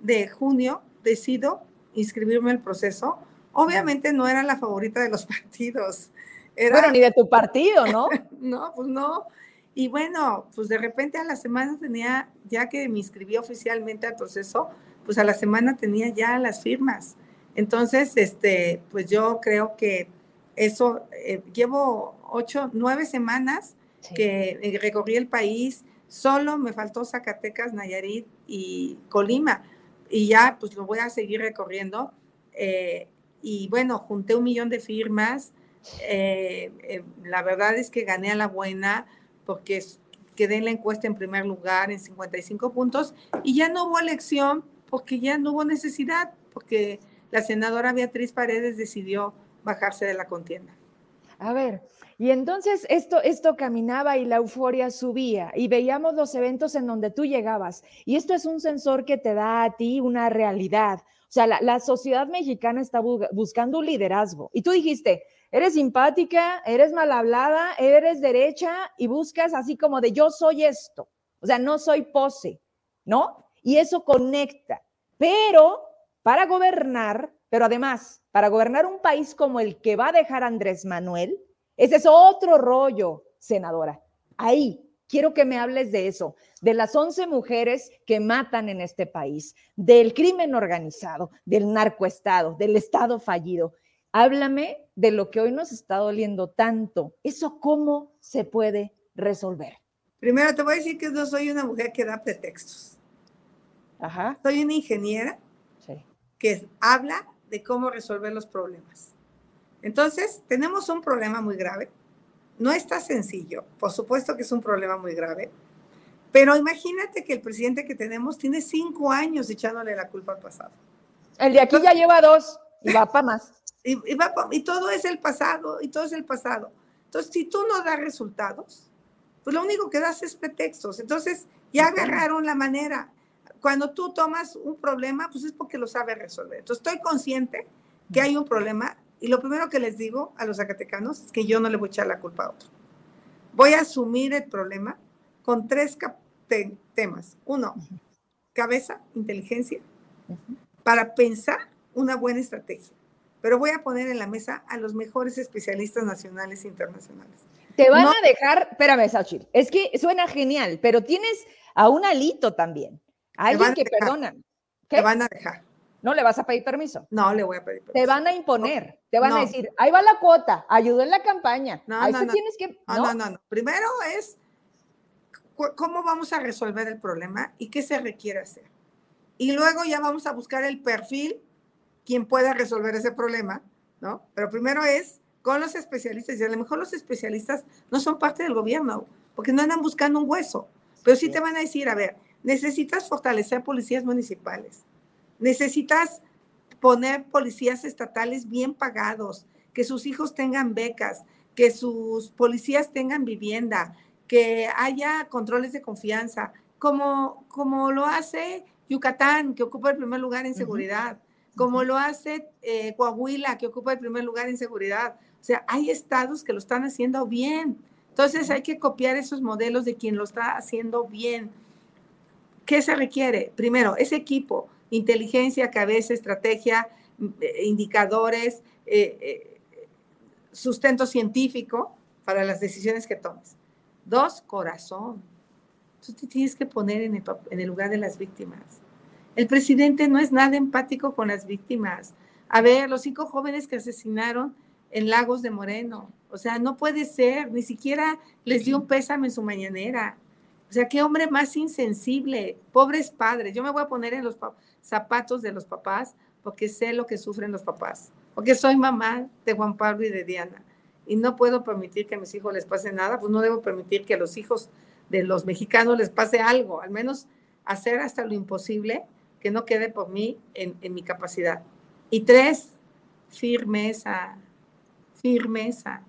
de junio, decido inscribirme al proceso Obviamente no era la favorita de los partidos. Era... Bueno, ni de tu partido, ¿no? no, pues no. Y bueno, pues de repente a la semana tenía, ya que me inscribí oficialmente al proceso, pues a la semana tenía ya las firmas. Entonces, este, pues yo creo que eso, eh, llevo ocho, nueve semanas que eh, recorrí el país, Solo me faltó Zacatecas, Nayarit y Colima. Y ya, pues lo voy a seguir recorriendo. Eh, y bueno, junté un millón de firmas. Eh, la verdad es que gané a la buena porque quedé en la encuesta en primer lugar en 55 puntos y ya no hubo elección porque ya no hubo necesidad, porque la senadora Beatriz Paredes decidió bajarse de la contienda. A ver, y entonces esto, esto caminaba y la euforia subía y veíamos los eventos en donde tú llegabas. Y esto es un sensor que te da a ti una realidad. O sea, la, sociedad mexicana está buscando un liderazgo. Y tú dijiste, eres simpática, eres mal hablada, eres derecha y buscas así como de yo soy esto. O sea, no soy pose, ¿no? Y eso conecta. Pero para gobernar, pero además, para gobernar un país como el que va a dejar Andrés Manuel, ese es otro rollo, senadora. Ahí, quiero que me hables de eso, de las 11 mujeres que matan en este país, del crimen organizado, del narcoestado, del Estado fallido. Háblame de lo que hoy nos está doliendo tanto. ¿Eso cómo se puede resolver? Primero te voy a decir que no soy una mujer que da pretextos. Ajá. Soy una ingeniera que habla de cómo resolver los problemas. Entonces, tenemos un problema muy grave. No está sencillo, por supuesto que es un problema muy grave, pero imagínate que el presidente que tenemos tiene cinco años echándole la culpa al pasado. El de aquí ya lleva dos y va para más. Y, y, todo es el pasado, y todo es el pasado. Entonces, si tú no das resultados, pues lo único que das es pretextos. Entonces, ya agarraron la manera. Cuando tú tomas un problema, pues es porque lo sabes resolver. Entonces, estoy consciente que hay un problema y lo primero que les digo a los zacatecanos es que yo no le voy a echar la culpa a otro. Voy a asumir el problema con tres temas. Uno, cabeza, inteligencia, para pensar una buena estrategia. Pero voy a poner en la mesa a los mejores especialistas nacionales e internacionales. Te van a dejar, espérame, Sachil, es que suena genial, pero tienes a un alito también, alguien que perdona. Te van a dejar. No le vas a pedir permiso. No le voy a pedir permiso. Te van a imponer, te van a decir, ahí va la cuota, ayuda en la campaña. No, no, no. Tienes que, no, no, no, Primero es cómo vamos a resolver el problema y qué se requiere hacer. Y luego ya vamos a buscar el perfil, quien pueda resolver ese problema, ¿no? Pero primero es con los especialistas, y a lo mejor los especialistas no son parte del gobierno, porque no andan buscando un hueso, pero sí te van a decir, a ver, necesitas fortalecer policías municipales, Necesitas poner policías estatales bien pagados, que sus hijos tengan becas, que sus policías tengan vivienda, que haya controles de confianza, como, como lo hace Yucatán, que ocupa el primer lugar en seguridad, como lo hace eh, Coahuila, que ocupa el primer lugar en seguridad. O sea, hay estados que lo están haciendo bien. Entonces hay que copiar esos modelos de quien lo está haciendo bien. ¿Qué se requiere? Primero, ese equipo inteligencia, cabeza, estrategia, eh, indicadores, eh, eh, sustento científico para las decisiones que tomes. Dos, corazón. Tú te tienes que poner en el, en el lugar de las víctimas. El presidente no es nada empático con las víctimas. A ver, los cinco jóvenes que asesinaron en Lagos de Moreno. O sea, no puede ser, ni siquiera les dio un pésame en su mañanera. O sea, qué hombre más insensible, pobres padres. Yo me voy a poner en los zapatos de los papás porque sé lo que sufren los papás, porque soy mamá de Juan Pablo y de Diana y no puedo permitir que a mis hijos les pase nada, pues no debo permitir que a los hijos de los mexicanos les pase algo, al menos hacer hasta lo imposible que no quede por mí en, en mi capacidad. Y tres, firmeza, firmeza.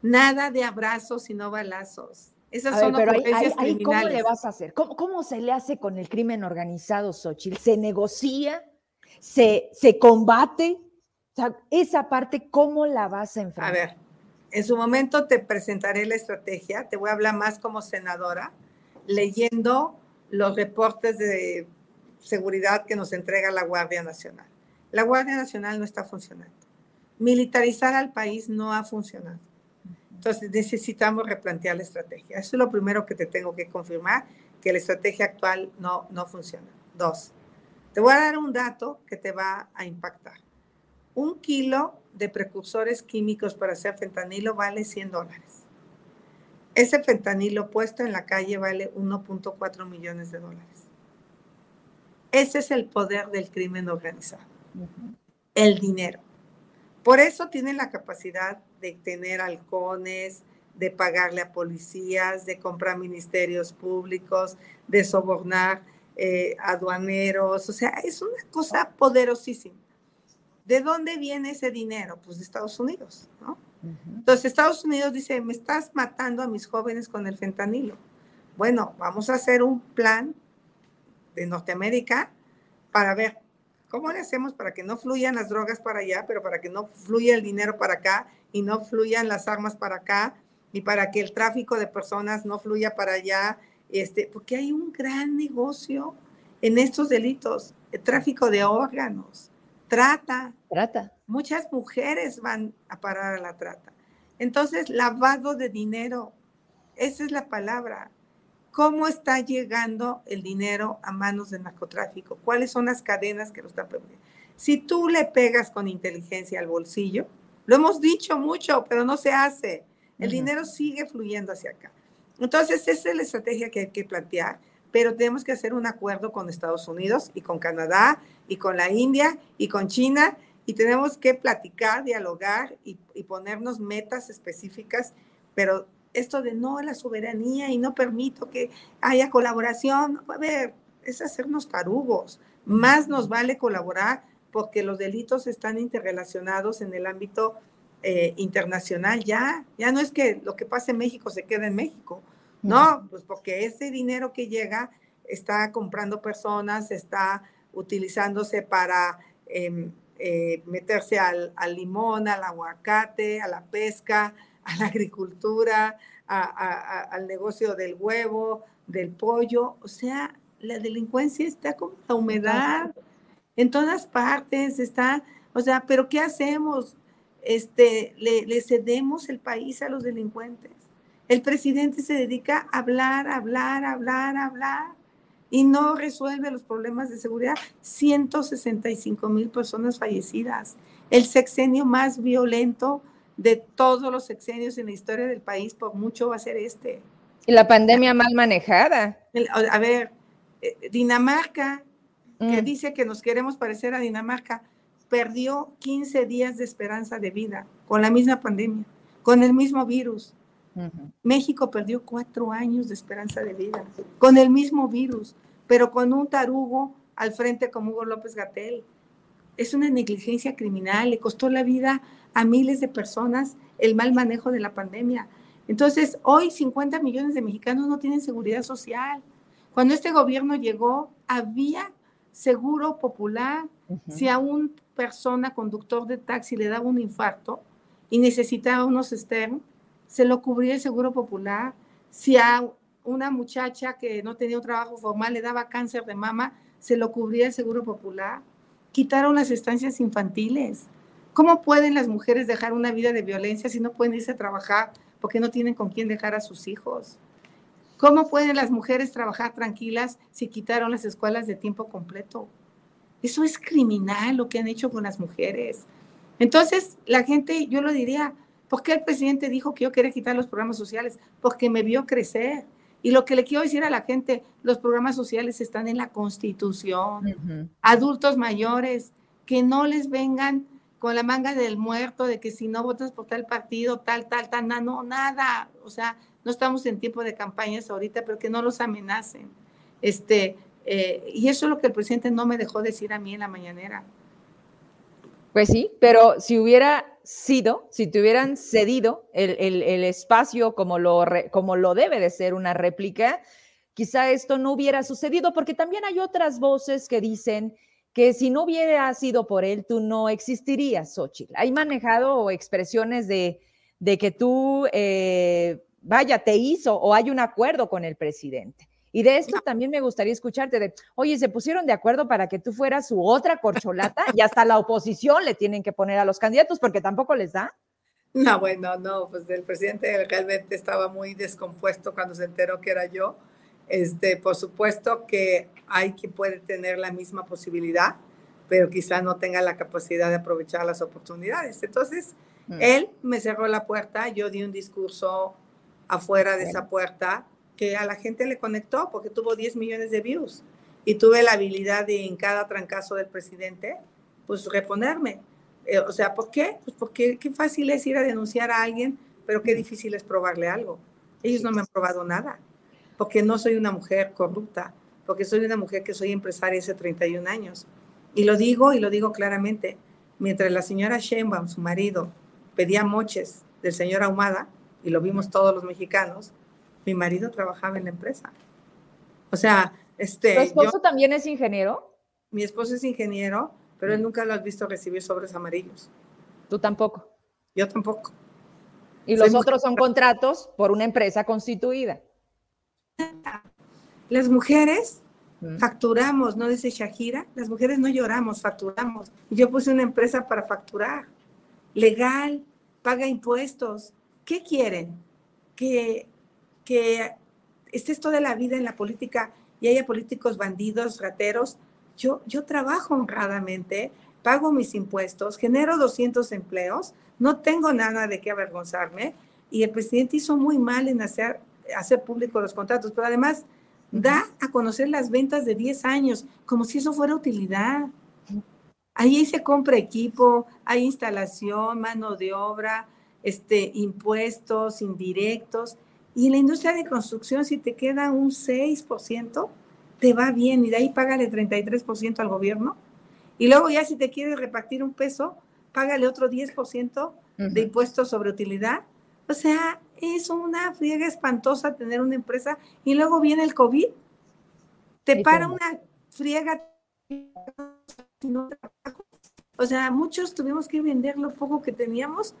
Nada de abrazos sino balazos. Esas son pero ahí, ¿Cómo le vas a hacer? ¿Cómo, se le hace con el crimen organizado, Xochitl? ¿Se negocia? ¿Se, se combate? O sea, esa parte, ¿cómo la vas a enfrentar? A ver, en su momento te presentaré la estrategia, te voy a hablar más como senadora, leyendo los reportes de seguridad que nos entrega la Guardia Nacional. La Guardia Nacional no está funcionando. Militarizar al país no ha funcionado. Entonces necesitamos replantear la estrategia. Eso es lo primero que te tengo que confirmar, que la estrategia actual no, no funciona. Dos, te voy a dar un dato que te va a impactar. Un kilo de precursores químicos para hacer fentanilo vale 100 dólares. Ese fentanilo puesto en la calle vale 1.4 millones de dólares. Ese es el poder del crimen organizado. El dinero. Por eso tienen la capacidad de tener halcones, de pagarle a policías, de comprar ministerios públicos, de sobornar eh, aduaneros. O sea, es una cosa poderosísima. ¿De dónde viene ese dinero? Pues de Estados Unidos, ¿no? Entonces Estados Unidos dice, me estás matando a mis jóvenes con el fentanilo. Bueno, vamos a hacer un plan de Norteamérica para ver cómo le hacemos para que no fluyan las drogas para allá, pero para que no fluya el dinero para acá y no fluyan las armas para acá y para que el tráfico de personas no fluya para allá, este, porque hay un gran negocio en estos delitos, el tráfico de órganos, trata. Trata. Muchas mujeres van a parar a la trata. Entonces, lavado de dinero, esa es la palabra. ¿Cómo está llegando el dinero a manos del narcotráfico? ¿Cuáles son las cadenas que lo están permitiendo? Si tú le pegas con inteligencia al bolsillo, lo hemos dicho mucho, pero no se hace. El dinero sigue fluyendo hacia acá. Entonces, esa es la estrategia que hay que plantear, pero tenemos que hacer un acuerdo con Estados Unidos y con Canadá y con la India y con China y tenemos que platicar, dialogar y, ponernos metas específicas, pero esto de no a la soberanía y no permito que haya colaboración, a ver, es hacernos tarugos. Más nos vale colaborar porque los delitos están interrelacionados en el ámbito eh, internacional ya. Ya no es que lo que pasa en México se quede en México. No, pues porque ese dinero que llega está comprando personas, está utilizándose para em, eh, meterse al, limón, al aguacate, a la pesca, a la agricultura, al negocio del huevo, del pollo. O sea, la delincuencia está como la humedad. En todas partes está, o sea, pero ¿qué hacemos? este, le, cedemos el país a los delincuentes. El presidente se dedica a hablar, hablar, hablar, hablar y no resuelve los problemas de seguridad. 165 mil personas fallecidas. El sexenio más violento de todos los sexenios en la historia del país, por mucho va a ser este. Y la pandemia mal manejada. A ver, eh, Dinamarca, que mm. dice que nos queremos parecer a Dinamarca, perdió 15 días de esperanza de vida con la misma pandemia, con el mismo virus. México perdió cuatro años de esperanza de vida con el mismo virus, pero con un tarugo al frente como Hugo López Gatel. Es una negligencia criminal, le costó la vida a miles de personas el mal manejo de la pandemia. Entonces, hoy 50 millones de mexicanos no tienen seguridad social. Cuando este gobierno llegó, había seguro popular. Si a un persona, conductor de taxi, le daba un infarto y necesitaba unos externos, se lo cubría el Seguro Popular. Si a una muchacha que no tenía un trabajo formal le daba cáncer de mama, se lo cubría el Seguro Popular. Quitaron las estancias infantiles. ¿Cómo pueden las mujeres dejar una vida de violencia si no pueden irse a trabajar porque no tienen con quién dejar a sus hijos? ¿Cómo pueden las mujeres trabajar tranquilas si quitaron las escuelas de tiempo completo? Eso es criminal lo que han hecho con las mujeres. Entonces, la gente, yo lo diría, ¿por qué el presidente dijo que yo quería quitar los programas sociales? Porque me vio crecer. Y lo que le quiero decir a la gente, los programas sociales están en la Constitución. Adultos mayores, que no les vengan con la manga del muerto de que si no votas por tal partido, tal, tal, tal, no, nada. O sea, no estamos en tiempo de campañas ahorita, pero que no los amenacen. Este, eh, y eso es lo que el presidente no me dejó decir a mí en la mañanera. Pues sí, pero si hubiera sido, si te hubieran cedido el, espacio como lo, como lo debe de ser una réplica, quizá esto no hubiera sucedido, porque también hay otras voces que dicen que si no hubiera sido por él, tú no existirías, Xochitl. Hay manejado expresiones de, que tú, eh, vaya, te hizo o hay un acuerdo con el presidente. Y de esto también me gustaría escucharte de, oye, se pusieron de acuerdo para que tú fueras su otra corcholata y hasta la oposición le tienen que poner a los candidatos porque tampoco les da. No, bueno, no, pues el presidente realmente estaba muy descompuesto cuando se enteró que era yo. Este, por supuesto que hay quien puede tener la misma posibilidad, pero quizá no tenga la capacidad de aprovechar las oportunidades. Entonces, mm. él me cerró la puerta, yo di un discurso afuera de esa puerta que a la gente le conectó porque tuvo 10 millones de views y tuve la habilidad de en cada trancazo del presidente, pues reponerme. Eh, o sea, ¿por qué? Pues porque qué fácil es ir a denunciar a alguien, pero qué difícil es probarle algo. Ellos no me han probado nada, porque no soy una mujer corrupta, porque soy una mujer que soy empresaria hace 31 años. Y lo digo y lo digo claramente, mientras la señora Sheinbaum, su marido, pedía moches del señor Ahumada, y lo vimos todos los mexicanos, mi marido trabajaba en la empresa. O sea, este... ¿Tu esposo también es ingeniero? Mi esposo es ingeniero, pero él nunca lo has visto recibir sobres amarillos. ¿Tú tampoco? Yo tampoco. Y los otros son contratos por una empresa constituida. Las mujeres facturamos, ¿no dice Shahira? Las mujeres no lloramos, facturamos. Yo puse una empresa para facturar, legal, paga impuestos. ¿Qué quieren? Que, que estés toda la vida en la política y haya políticos bandidos, rateros. Yo, yo trabajo honradamente, pago mis impuestos, genero 200 empleos, no tengo nada de qué avergonzarme y el presidente hizo muy mal en hacer, hacer público los contratos, pero además da a conocer las ventas de 10 años, como si eso fuera utilidad. Ahí se compra equipo, hay instalación, mano de obra, este, impuestos indirectos. Y en la industria de construcción, si te queda un 6%, te va bien y de ahí págale 33% al gobierno. Y luego ya si te quieres repartir un peso, págale otro 10% de impuestos sobre utilidad. O sea, es una friega espantosa tener una empresa y luego viene el COVID. Te para una friega. O sea, muchos tuvimos que vender lo poco que teníamos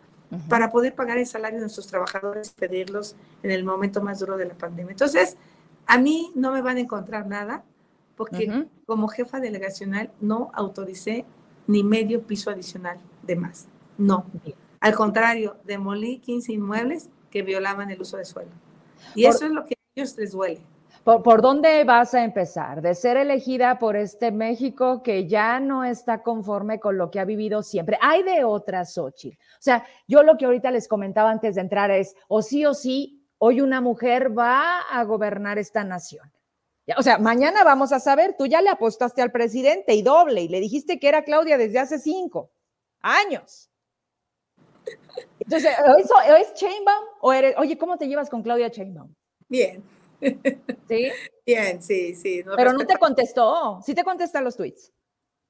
para poder pagar el salario de nuestros trabajadores, pedirlos en el momento más duro de la pandemia. Entonces, a mí no me van a encontrar nada porque como jefa delegacional no autoricé ni medio piso adicional de más. No. Al contrario, demolí 15 inmuebles que violaban el uso de suelo. Y eso es lo que a ellos les duele. ¿Por, dónde vas a empezar? De ser elegida por este México que ya no está conforme con lo que ha vivido siempre. Hay de otras, Xochitl. O sea, yo lo que ahorita les comentaba antes de entrar es, o sí o sí, hoy una mujer va a gobernar esta nación. O sea, mañana vamos a saber, tú ya le apostaste al presidente y doble, y le dijiste que era Claudia desde hace cinco años. Entonces, ¿o es Chainbaum o eres, oye, ¿cómo te llevas con Claudia Chainbaum? Bien. ¿Sí? Bien, sí, sí. Pero no te contestó. ¿Sí te contesta los tweets?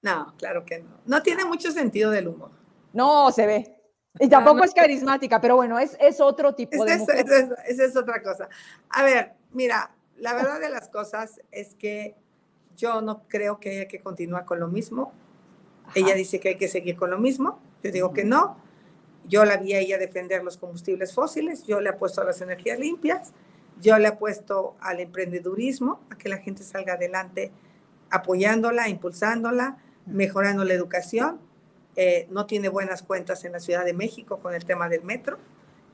No, claro que no. No tiene mucho sentido del humor. No, se ve. Y tampoco es carismática, pero bueno, es, es otro tipo de mujer. Esa es, otra cosa. A ver, mira, la verdad de las cosas es que yo no creo que haya que continuar con lo mismo. Ella dice que hay que seguir con lo mismo. Yo digo que no. Yo la vi a ella defender los combustibles fósiles. Yo le apuesto a las energías limpias. Yo le apuesto al emprendedurismo, a que la gente salga adelante apoyándola, impulsándola, mejorando la educación. Eh, no tiene buenas cuentas en la Ciudad de México con el tema del metro.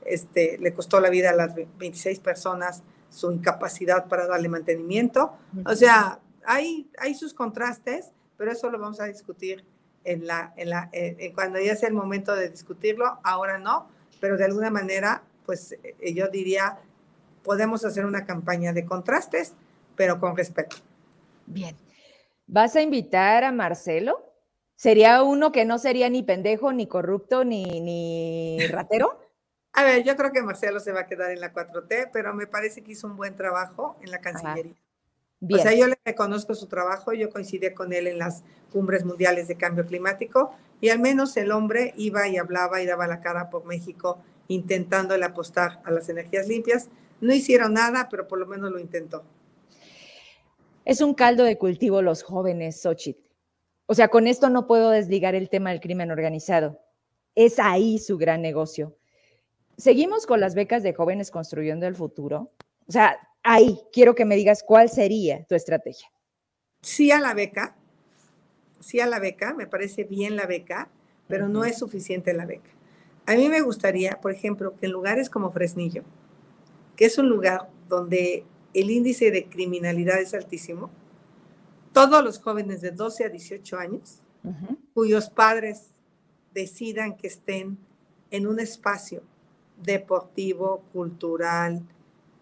Este, le costó la vida a las 26 personas su incapacidad para darle mantenimiento. O sea, hay, hay sus contrastes, pero eso lo vamos a discutir en la, en la, cuando ya sea el momento de discutirlo. Ahora no, pero de alguna manera, pues eh, yo diría, podemos hacer una campaña de contrastes, pero con respeto. Bien. ¿Vas a invitar a Marcelo? ¿Sería uno que no sería ni pendejo, ni corrupto, ni, ni ratero? A ver, yo creo que Marcelo se va a quedar en la 4T, pero me parece que hizo un buen trabajo en la Cancillería. O sea, yo le reconozco su trabajo, yo coincidí con él en las cumbres mundiales de cambio climático y al menos el hombre iba y hablaba y daba la cara por México intentando el apostar a las energías limpias no hicieron nada, pero por lo menos lo intentó. Es un caldo de cultivo los jóvenes, Xochitl. O sea, con esto no puedo desligar el tema del crimen organizado. Es ahí su gran negocio. Seguimos con las becas de jóvenes construyendo el futuro. O sea, ahí quiero que me digas cuál sería tu estrategia. Sí a la beca, sí a la beca, me parece bien la beca, pero no es suficiente la beca. A mí me gustaría, por ejemplo, que en lugares como Fresnillo, que es un lugar donde el índice de criminalidad es altísimo, todos los jóvenes de 12 a 18 años, cuyos padres decidan que estén en un espacio deportivo, cultural,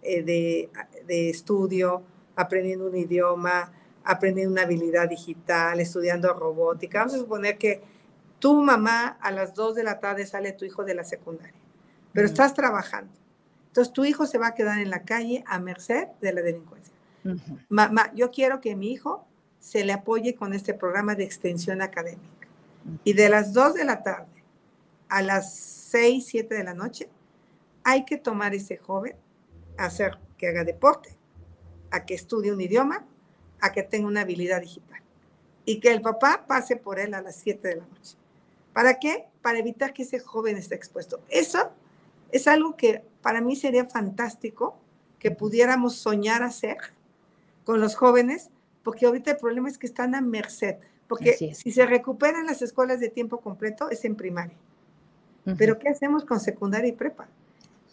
eh, de, de estudio, aprendiendo un idioma, aprendiendo una habilidad digital, estudiando robótica. Vamos a suponer que tu mamá a las 2 de la tarde sale tu hijo de la secundaria, pero estás trabajando. Entonces tu hijo se va a quedar en la calle a merced de la delincuencia. Mamá, yo quiero que mi hijo se le apoye con este programa de extensión académica. Y de las 2 de la tarde a las 6, 7 de la noche, hay que tomar ese joven, a hacer que haga deporte, a que estudie un idioma, a que tenga una habilidad digital. Y que el papá pase por él a las 7 de la noche. ¿Para qué? Para evitar que ese joven esté expuesto. Eso es algo que para mí sería fantástico que pudiéramos soñar hacer con los jóvenes, porque ahorita el problema es que están a merced, porque si se recuperan las escuelas de tiempo completo es en primaria. Pero ¿qué hacemos con secundaria y prepa?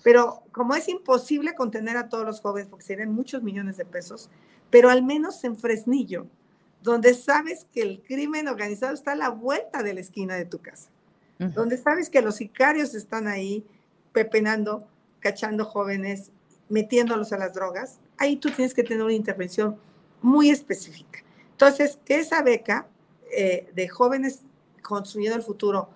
Pero como es imposible contener a todos los jóvenes, porque serían muchos millones de pesos, pero al menos en Fresnillo, donde sabes que el crimen organizado está a la vuelta de la esquina de tu casa, donde sabes que los sicarios están ahí pepenando, cachando jóvenes, metiéndolos a las drogas, ahí tú tienes que tener una intervención muy específica. Entonces, que esa beca eh, de jóvenes construyendo el futuro,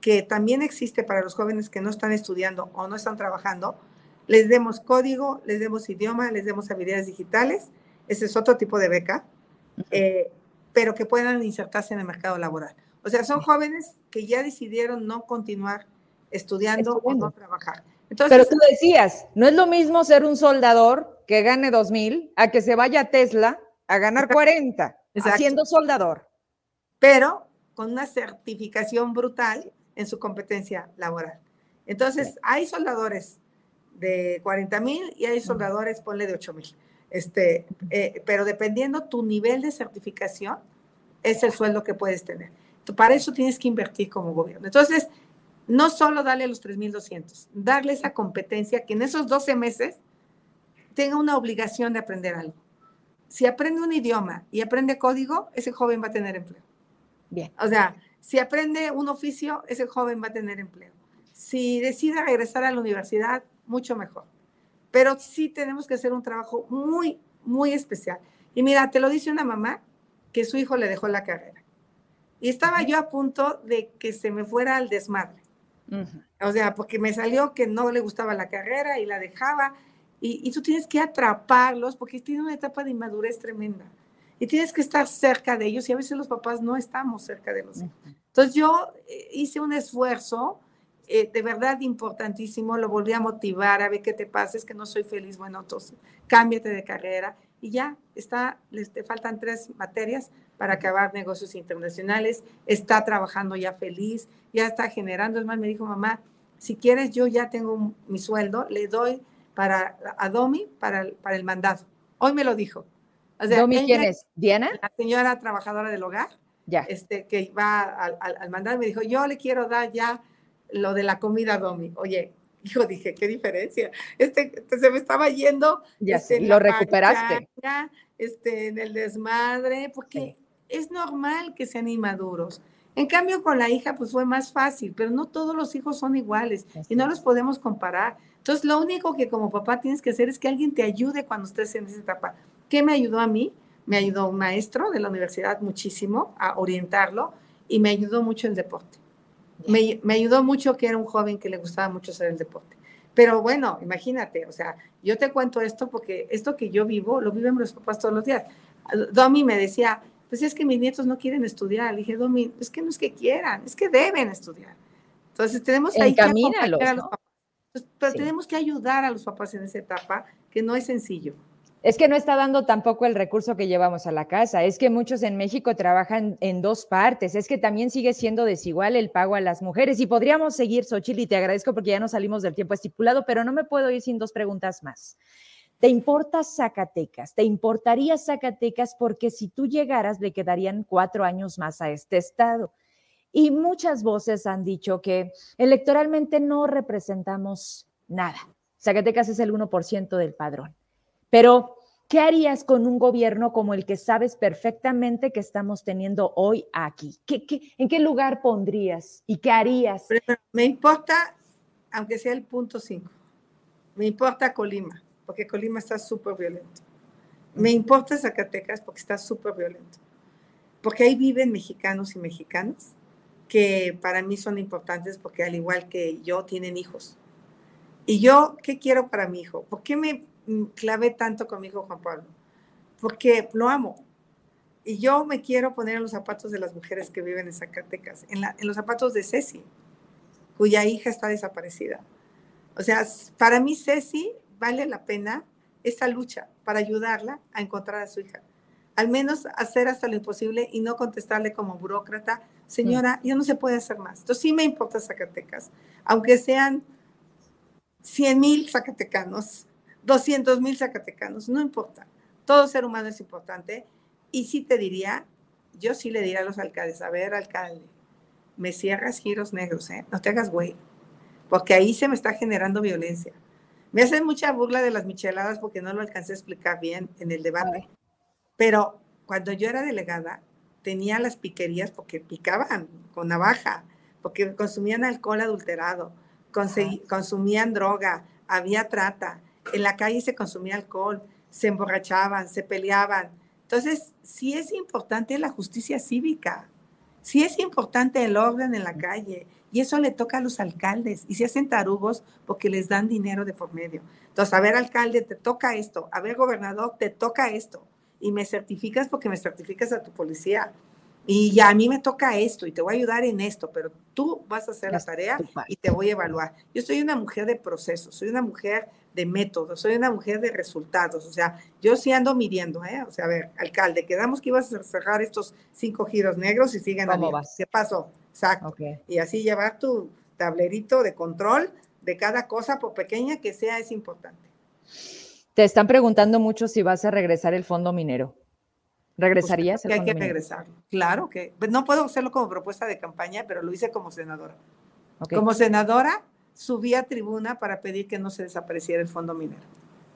que también existe para los jóvenes que no están estudiando o no están trabajando, les demos código, les demos idioma, les demos habilidades digitales, ese es otro tipo de beca, eh, pero que puedan insertarse en el mercado laboral. O sea, son jóvenes que ya decidieron no continuar estudiando, o no trabajar. Entonces, pero tú decías, no es lo mismo ser un soldador que gane dos mil a que se vaya a Tesla a ganar 40 haciendo soldador. Pero con una certificación brutal en su competencia laboral. Entonces, hay soldadores de 40 mil y hay soldadores, ponle de 8 mil. Este, eh, pero dependiendo tu nivel de certificación, es el sueldo que puedes tener. Para eso tienes que invertir como gobierno. Entonces, no solo darle los 3.200, darle esa competencia que en esos 12 meses tenga una obligación de aprender algo. Si aprende un idioma y aprende código, ese joven va a tener empleo. Bien. O sea, si aprende un oficio, ese joven va a tener empleo. Si decide regresar a la universidad, mucho mejor. Pero sí tenemos que hacer un trabajo muy, muy especial. Y mira, te lo dice una mamá que su hijo le dejó la carrera. Y estaba yo a punto de que se me fuera al desmadre. O sea, porque me salió que no le gustaba la carrera y la dejaba. Y, y tú tienes que atraparlos porque tiene una etapa de inmadurez tremenda y tienes que estar cerca de ellos y a veces los papás no estamos cerca de los hijos. Entonces yo eh, hice un esfuerzo eh, de verdad importantísimo, lo volví a motivar, a ver qué te pasa, es que no soy feliz, bueno, entonces cámbiate de carrera y ya está, les te faltan tres materias para acabar negocios internacionales, está trabajando ya feliz, ya está generando, es más, me dijo mamá, si quieres yo ya tengo mi sueldo, le doy para a Domi para, para el mandado. Hoy me lo dijo. O ¿Domi quién es? ¿Diana? La señora trabajadora del hogar. Ya. Este, que va al, al, mandar, me dijo, yo le quiero dar ya lo de la comida a Domi. Oye, yo dije, qué diferencia. Este, este se me estaba yendo. Ya este, lo recuperaste. este, en el desmadre, porque es normal que sean inmaduros. En cambio, con la hija, pues fue más fácil, pero no todos los hijos son iguales y no los podemos comparar. Entonces, lo único que como papá tienes que hacer es que alguien te ayude cuando estés en esa etapa. ¿Qué me ayudó a mí? Me ayudó un maestro de la universidad muchísimo a orientarlo y me ayudó mucho el deporte. Me, ayudó mucho que era un joven que le gustaba mucho hacer el deporte. Pero bueno, imagínate, o sea, yo te cuento esto porque esto que yo vivo, lo viven los papás todos los días. Domi me decía, pues es que mis nietos no quieren estudiar. Le dije, Domi, es que no es que quieran, es que deben estudiar. Entonces tenemos ahí que acompañar a los papás. pero tenemos que ayudar a los papás en esa etapa, que no es sencillo. Es que no está dando tampoco el recurso que llevamos a la casa. Es que muchos en México trabajan en dos partes. Es que también sigue siendo desigual el pago a las mujeres. Y podríamos seguir, Xochitl, y te agradezco porque ya no salimos del tiempo estipulado, pero no me puedo ir sin dos preguntas más. ¿Te importa Zacatecas? ¿Te importaría Zacatecas? Porque si tú llegaras, le quedarían cuatro años más a este estado. Y muchas voces han dicho que electoralmente no representamos nada. Zacatecas es el 1% del padrón. Pero, ¿qué harías con un gobierno como el que sabes perfectamente que estamos teniendo hoy aquí? ¿Qué, en qué lugar pondrías y qué harías? Me importa, aunque sea el punto 5, me importa Colima, porque Colima está súper violento. Me importa Zacatecas porque está súper violento. Porque ahí viven mexicanos y mexicanas que para mí son importantes porque al igual que yo tienen hijos. Y yo, ¿qué quiero para mi hijo? ¿Por qué me clavé tanto con mi hijo Juan Pablo? Porque lo amo. Y yo me quiero poner en los zapatos de las mujeres que viven en Zacatecas, en, en los zapatos de Ceci, cuya hija está desaparecida. O sea, para mí Ceci vale la pena esa lucha para ayudarla a encontrar a su hija. Al menos hacer hasta lo imposible y no contestarle como burócrata, señora, ya no se puede hacer más. Entonces sí me importa Zacatecas, aunque sean 100 mil zacatecanos, 200 mil zacatecanos, no importa. Todo ser humano es importante. Y sí te diría, yo sí le diría a los alcaldes, a ver, alcalde, me cierras giros negros, ¿eh? No te hagas güey, porque ahí se me está generando violencia. Me hacen mucha burla de las micheladas porque no lo alcancé a explicar bien en el debate. Pero cuando yo era delegada, tenía las piquerías porque picaban con navaja, porque consumían alcohol adulterado, consumían droga, había trata, en la calle se consumía alcohol, se emborrachaban, se peleaban. Entonces, sí es importante la justicia cívica, sí es importante el orden en la calle, y eso le toca a los alcaldes y se hacen tarugos porque les dan dinero de por medio. Entonces, a ver, alcalde, te toca esto. A ver, gobernador, te toca esto. Y me certificas porque me certificas a tu policía. Y ya a mí me toca esto y te voy a ayudar en esto, pero tú vas a hacer la tarea y te voy a evaluar. Yo soy una mujer de procesos, soy una mujer de métodos, soy una mujer de resultados. O sea, yo sí ando midiendo, ¿eh? O sea, a ver, alcalde, quedamos que ibas a cerrar estos cinco giros negros y siguen ¿Cómo vas? ¿Qué pasó? Exacto. Y así llevar tu tablerito de control de cada cosa, por pequeña que sea, es importante. Te están preguntando mucho si vas a regresar el fondo minero. ¿Regresarías? Pues, hay que regresarlo. Claro que pues, no puedo hacerlo como propuesta de campaña, pero lo hice como senadora. Como senadora, subí a tribuna para pedir que no se desapareciera el fondo minero.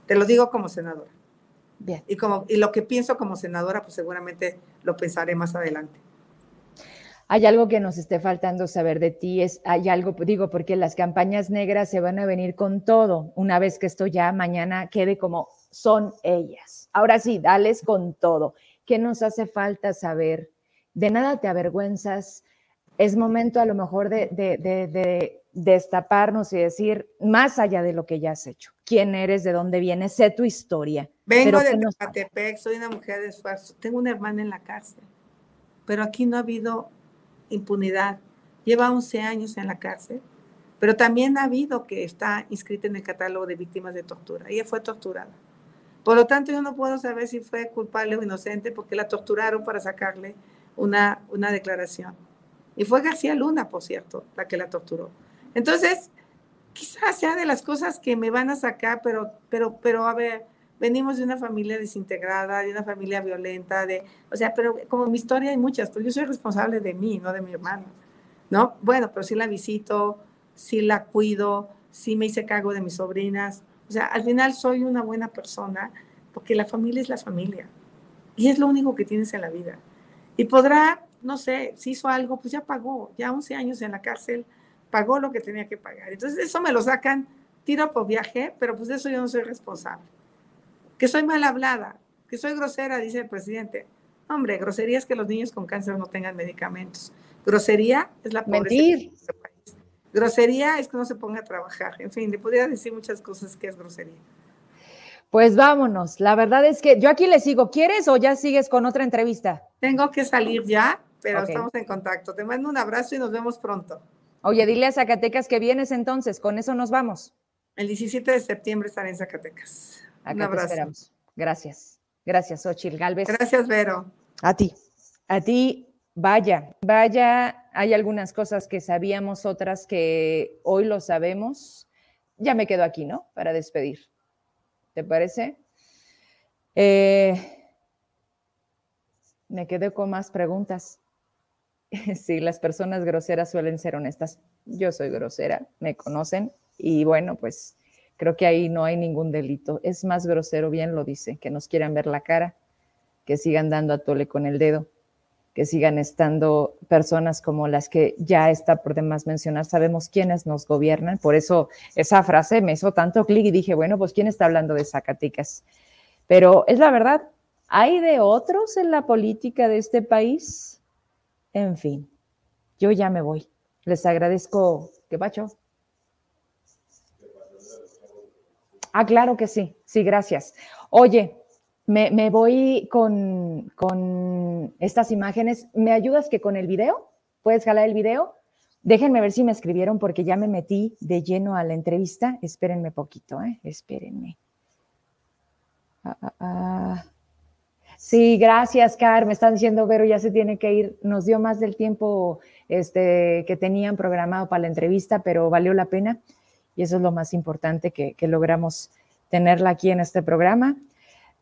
Te lo digo como senadora. Bien. Y, como, y lo que pienso como senadora, pues seguramente lo pensaré más adelante hay algo que nos esté faltando saber de ti, es, hay algo, digo, porque las campañas negras se van a venir con todo, una vez que esto ya mañana quede como son ellas. Ahora sí, dales con todo. ¿Qué nos hace falta saber? De nada te avergüenzas. Es momento a lo mejor de, de, destaparnos y decir, más allá de lo que ya has hecho, quién eres, de dónde vienes, sé tu historia. Vengo de Catepec, soy una mujer de esfuerzo, tengo una hermana en la cárcel, pero aquí no ha habido impunidad. Lleva 11 años en la cárcel, pero también ha habido que está inscrita en el catálogo de víctimas de tortura. Ella fue torturada. Por lo tanto, yo no puedo saber si fue culpable o inocente porque la torturaron para sacarle una, una declaración. Y fue García Luna, por cierto, la que la torturó. Entonces, quizás sea de las cosas que me van a sacar, pero, pero, pero a ver, venimos de una familia desintegrada, de una familia violenta, de, o sea, pero como mi historia hay muchas, pero yo soy responsable de mí, no de mi hermano, ¿no? Bueno, pero sí la visito, sí la cuido, sí me hice cargo de mis sobrinas, o sea, al final soy una buena persona porque la familia es la familia y es lo único que tienes en la vida. Y podrá, no sé, si hizo algo, pues ya pagó, ya 11 años en la cárcel, pagó lo que tenía que pagar. Entonces eso me lo sacan tiro por viaje, pero pues de eso yo no soy responsable que soy mal hablada, que soy grosera, dice el presidente. Hombre, grosería es que los niños con cáncer no tengan medicamentos. Grosería es la pobreza. Mentir. país. Grosería es que no se ponga a trabajar. En fin, le podría decir muchas cosas que es grosería. Pues vámonos. La verdad es que yo aquí le sigo. ¿Quieres o ya sigues con otra entrevista? Tengo que salir ya, pero estamos en contacto. Te mando un abrazo y nos vemos pronto. Oye, dile a Zacatecas que vienes entonces. Con eso nos vamos. El 17 de septiembre estaré en Zacatecas. Un abrazo. Gracias. Gracias, Ochil Galvez. Gracias, Vero. A ti. A ti, vaya, vaya. Hay algunas cosas que sabíamos, otras que hoy lo sabemos. Ya me quedo aquí, ¿no? Para despedir. ¿Te parece? Eh, me quedé con más preguntas. Sí, las personas groseras suelen ser honestas. Yo soy grosera, me conocen y bueno, pues Creo que ahí no hay ningún delito. Es más grosero, bien lo dice, que nos quieran ver la cara, que sigan dando a tole con el dedo. que sigan estando personas como las que ya está por demás mencionar. Sabemos quiénes nos gobiernan, por eso esa frase me hizo tanto clic y dije, bueno, pues ¿quién está hablando de Zacatecas? Pero es la verdad, ¿hay de otros en la política de este país? En fin, yo ya me voy. Les agradezco. ¿Qué pacho? Ah, claro que sí. Sí, gracias. Oye, me, voy con, con, estas imágenes. ¿Me ayudas que con el video? ¿Puedes jalar el video? Déjenme ver si me escribieron porque ya me metí de lleno a la entrevista. Espérenme poquito, ¿eh? Espérenme. Ah, ah, ah. Sí, gracias, Car. Me están diciendo, Vero, ya se tiene que ir. Nos dio más del tiempo este, que tenían programado para la entrevista, pero valió la pena. Y eso es lo más importante que, logramos tenerla aquí en este programa.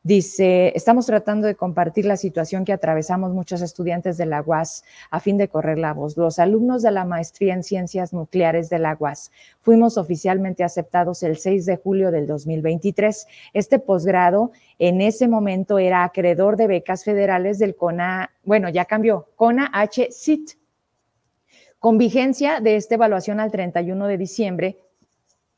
Dice, estamos tratando de compartir la situación que atravesamos muchos estudiantes de la UAS a fin de correr la voz. Los alumnos de la maestría en ciencias nucleares de la UAS fuimos oficialmente aceptados el 6 de julio del 2023. Este posgrado en ese momento era acreedor de becas federales del CONA, bueno, ya cambió, CONA H con vigencia de esta evaluación al 31 de diciembre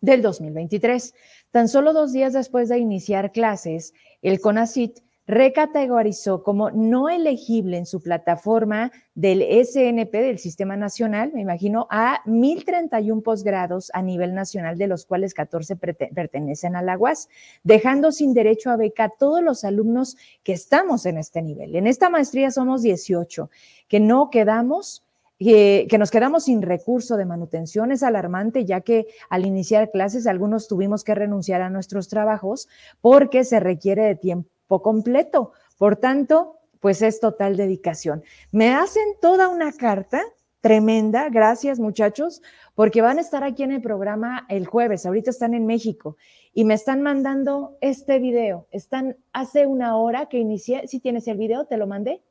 del 2023. Tan solo dos días después de iniciar clases, el CONACIT recategorizó como no elegible en su plataforma del SNP del Sistema Nacional, me imagino, a 1.031 posgrados a nivel nacional, de los cuales 14 pertenecen a la UAS, dejando sin derecho a beca a todos los alumnos que estamos en este nivel. En esta maestría somos 18, que no quedamos que, nos quedamos sin recurso de manutención es alarmante, ya que al iniciar clases algunos tuvimos que renunciar a nuestros trabajos porque se requiere de tiempo completo. Por tanto, pues es total dedicación. Me hacen toda una carta tremenda, gracias muchachos, porque van a estar aquí en el programa el jueves, ahorita están en México y me están mandando este video. Están hace una hora que inicié, si tienes el video, te lo mandé.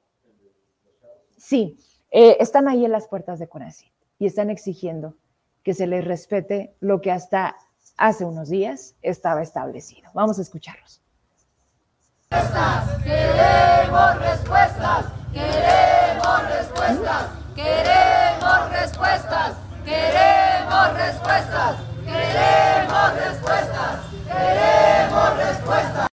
Sí, eh, están ahí en las puertas de CONACYT y están exigiendo que se les respete lo que hasta hace unos días estaba establecido. Vamos a escucharlos. Queremos respuestas, queremos respuestas, queremos respuestas, queremos respuestas, queremos respuestas, queremos respuestas.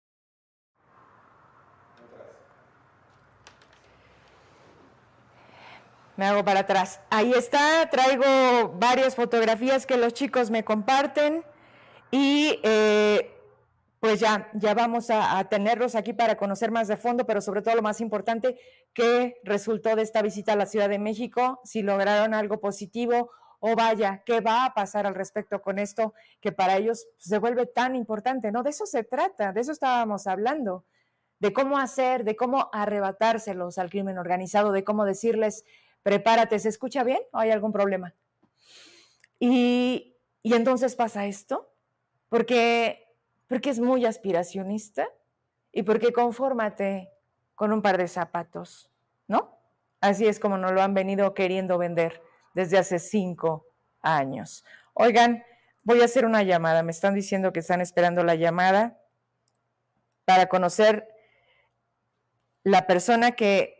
Me hago para atrás. Ahí está, traigo varias fotografías que los chicos me comparten y eh, pues ya, ya vamos a, tenerlos aquí para conocer más de fondo, pero sobre todo lo más importante, qué resultó de esta visita a la Ciudad de México, si lograron algo positivo o vaya, qué va a pasar al respecto con esto que para ellos se vuelve tan importante, ¿no? De eso se trata, de eso estábamos hablando, de cómo hacer, de cómo arrebatárselos al crimen organizado, de cómo decirles, prepárate, ¿se escucha bien o hay algún problema? Y, entonces pasa esto, porque, porque es muy aspiracionista y porque confórmate con un par de zapatos, ¿no? Así es como nos lo han venido queriendo vender desde hace cinco años. Oigan, voy a hacer una llamada. Me están diciendo que están esperando la llamada para conocer la persona que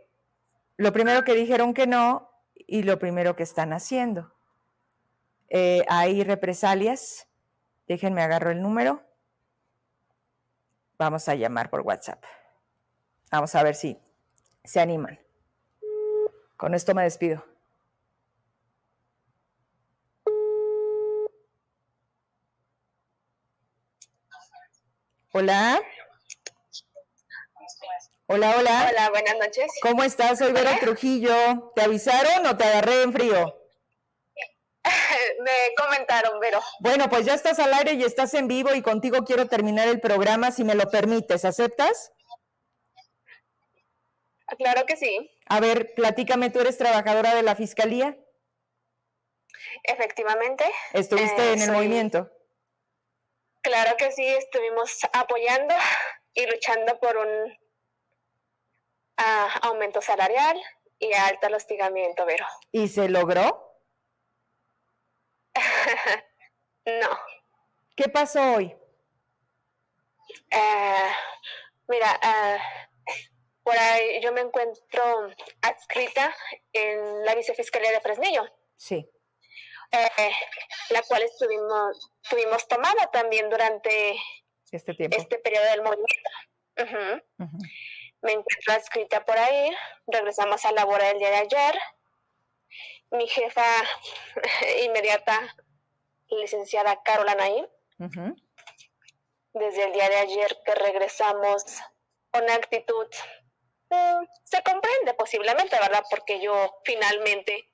lo primero que dijeron que no y lo primero que están haciendo. Eh, hay represalias. Déjenme agarro el número. Vamos a llamar por WhatsApp. Vamos a ver si se animan. Con esto me despido. Hola. Hola, hola. Hola, buenas noches. ¿Cómo estás? Soy Vera Trujillo. ¿Te avisaron o te agarré en frío? Me comentaron, Vero. Bueno, pues ya estás al aire y estás en vivo y contigo quiero terminar el programa si me lo permites. ¿Aceptas? Claro que sí. A ver, platícame, ¿tú eres trabajadora de la Fiscalía? Efectivamente. ¿Estuviste en el eh, movimiento? Claro que sí, estuvimos apoyando y luchando por un aumento salarial y alto hostigamiento, Vero. ¿Y se logró? no. ¿Qué pasó hoy? Eh, mira, eh, por ahí yo me encuentro adscrita en la vicefiscalía de Fresnillo. Sí. Eh, la cual estuvimos, tuvimos tomada también durante este tiempo. Este periodo del movimiento. Me encuentro adscrita por ahí, regresamos a laborar el día de ayer. Mi jefa inmediata, licenciada Carola Naim, desde el día de ayer que regresamos con actitud, eh, se comprende posiblemente, ¿verdad? Porque yo finalmente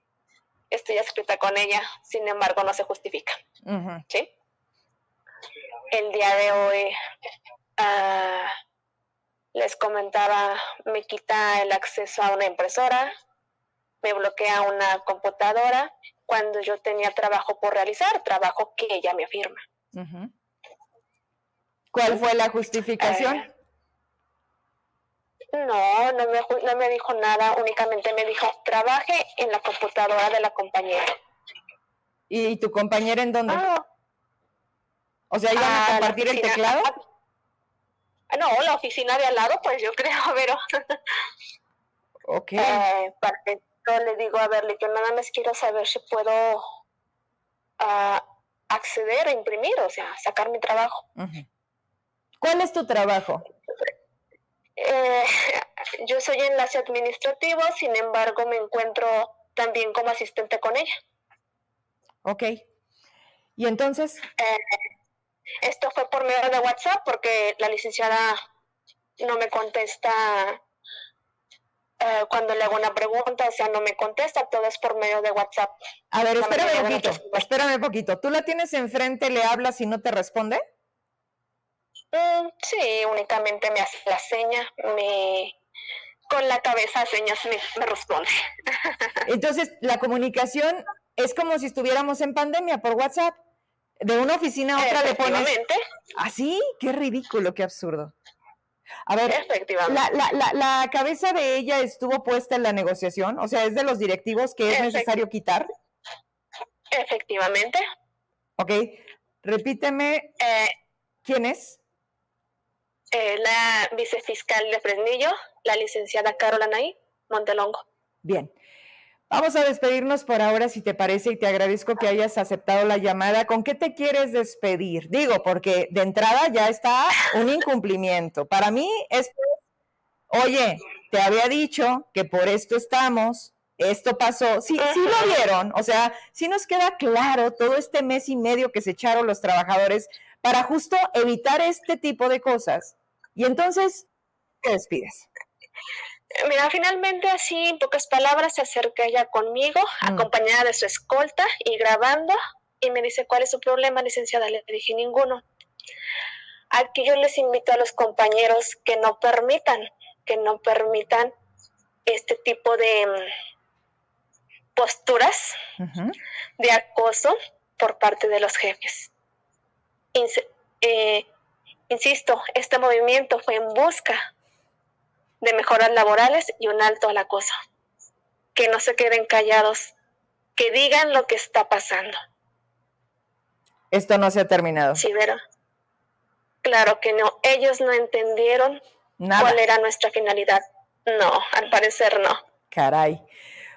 estoy escrita con ella, sin embargo no se justifica. ¿Sí? El día de hoy uh, les comentaba, me quita el acceso a una impresora, me bloquea una computadora cuando yo tenía trabajo por realizar, trabajo que ella me afirma. ¿Cuál fue la justificación? Eh, no, no me, no me dijo nada, únicamente me dijo, trabaje en la computadora de la compañera. ¿Y tu compañera en dónde? Ah. o sea, ¿iban a compartir el teclado? No, la oficina de al lado, pues yo creo, pero... ok. Eh, para le digo, a ver, yo nada más quiero saber si puedo ah, acceder a imprimir, o sea, sacar mi trabajo. ¿Cuál es tu trabajo? Eh, yo soy enlace administrativo, sin embargo me encuentro también como asistente con ella. Ok. ¿Y entonces? Eh, esto fue por medio de WhatsApp porque la licenciada no me contesta eh, cuando le hago una pregunta, o sea, no me contesta, todo es por medio de WhatsApp. A ver, espérame un poquito, espérame un poquito. ¿Tú la tienes enfrente, le hablas y no te responde? Mm, sí, únicamente me hace la seña, me con la cabeza señas me, responde. Entonces, la comunicación es como si estuviéramos en pandemia por WhatsApp. De una oficina a otra le pones. ¿Ah, sí? Qué ridículo, qué absurdo. A ver, la, la, la, cabeza de ella estuvo puesta en la negociación, o sea, es de los directivos que es necesario quitar. Efectivamente. Ok, repíteme, eh, ¿quién es? Eh, la vicefiscal de Fresnillo, la licenciada Carola Nay Montelongo. Bien. Vamos a despedirnos por ahora, si te parece, y te agradezco que hayas aceptado la llamada. ¿Con qué te quieres despedir? Digo, porque de entrada ya está un incumplimiento. Para mí, esto es, oye, te había dicho que por esto estamos, esto pasó. Sí, sí lo vieron, o sea, sí nos queda claro todo este mes y medio que se echaron los trabajadores para justo evitar este tipo de cosas. Y entonces, te despides. Mira, finalmente así, en pocas palabras, se acerca ella conmigo, mm. acompañada de su escolta y grabando, y me dice, ¿cuál es su problema, licenciada? Le dije, ninguno. Aquí yo les invito a los compañeros que no permitan, que no permitan este tipo de mm, posturas de acoso por parte de los jefes. Eh, Insisto, este movimiento fue en busca de mejoras laborales y un alto al acoso. Que no se queden callados, que digan lo que está pasando. Esto no se ha terminado. Sí, pero claro que no. Ellos no entendieron cuál era nuestra finalidad. No, al parecer no. Caray.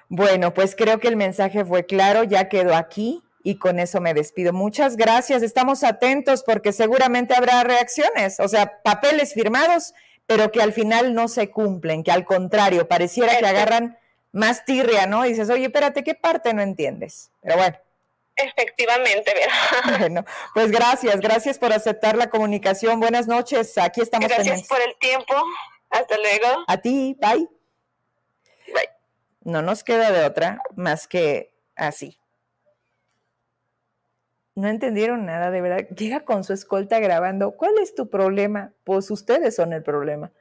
Bueno, pues creo que el mensaje fue claro, ya quedó aquí y con eso me despido. Muchas gracias, estamos atentos porque seguramente habrá reacciones, o sea, papeles firmados, pero que al final no se cumplen, que al contrario, pareciera que agarran más tirria, ¿no? Y dices, oye, espérate, ¿qué parte no entiendes? Pero bueno. Efectivamente, ¿verdad? Bueno, pues gracias, gracias por aceptar la comunicación. Buenas noches, aquí estamos. Gracias por el tiempo. Hasta luego. A ti, bye. Bye. No nos queda de otra más que así no entendieron nada, de verdad. Llega con su escolta grabando. ¿Cuál es tu problema? Pues ustedes son el problema.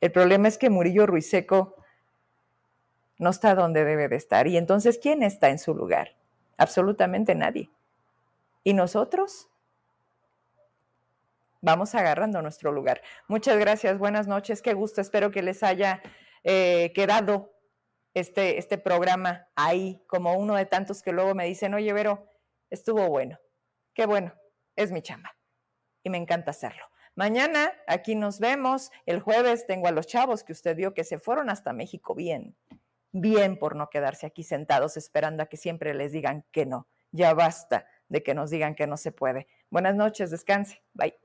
El problema es que Murillo Ruiseco no está donde debe de estar. Y entonces, ¿quién está en su lugar? Absolutamente nadie. ¿Y nosotros? Vamos agarrando nuestro lugar. Muchas gracias, buenas noches, qué gusto. Espero que les haya eh, quedado este, este programa ahí como uno de tantos que luego me dicen, oye, Vero, estuvo bueno. Qué bueno, es mi chamba y me encanta hacerlo. Mañana aquí nos vemos. El jueves tengo a los chavos que usted vio que se fueron hasta México bien, bien por no quedarse aquí sentados esperando a que siempre les digan que no. Ya basta de que nos digan que no se puede. Buenas noches, descanse. Bye.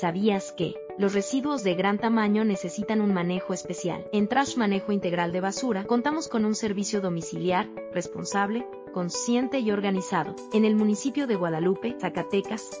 ¿Sabías que los residuos de gran tamaño necesitan un manejo especial? En Trash Manejo Integral de Basura contamos con un servicio domiciliar, responsable, consciente y organizado. En el municipio de Guadalupe, Zacatecas,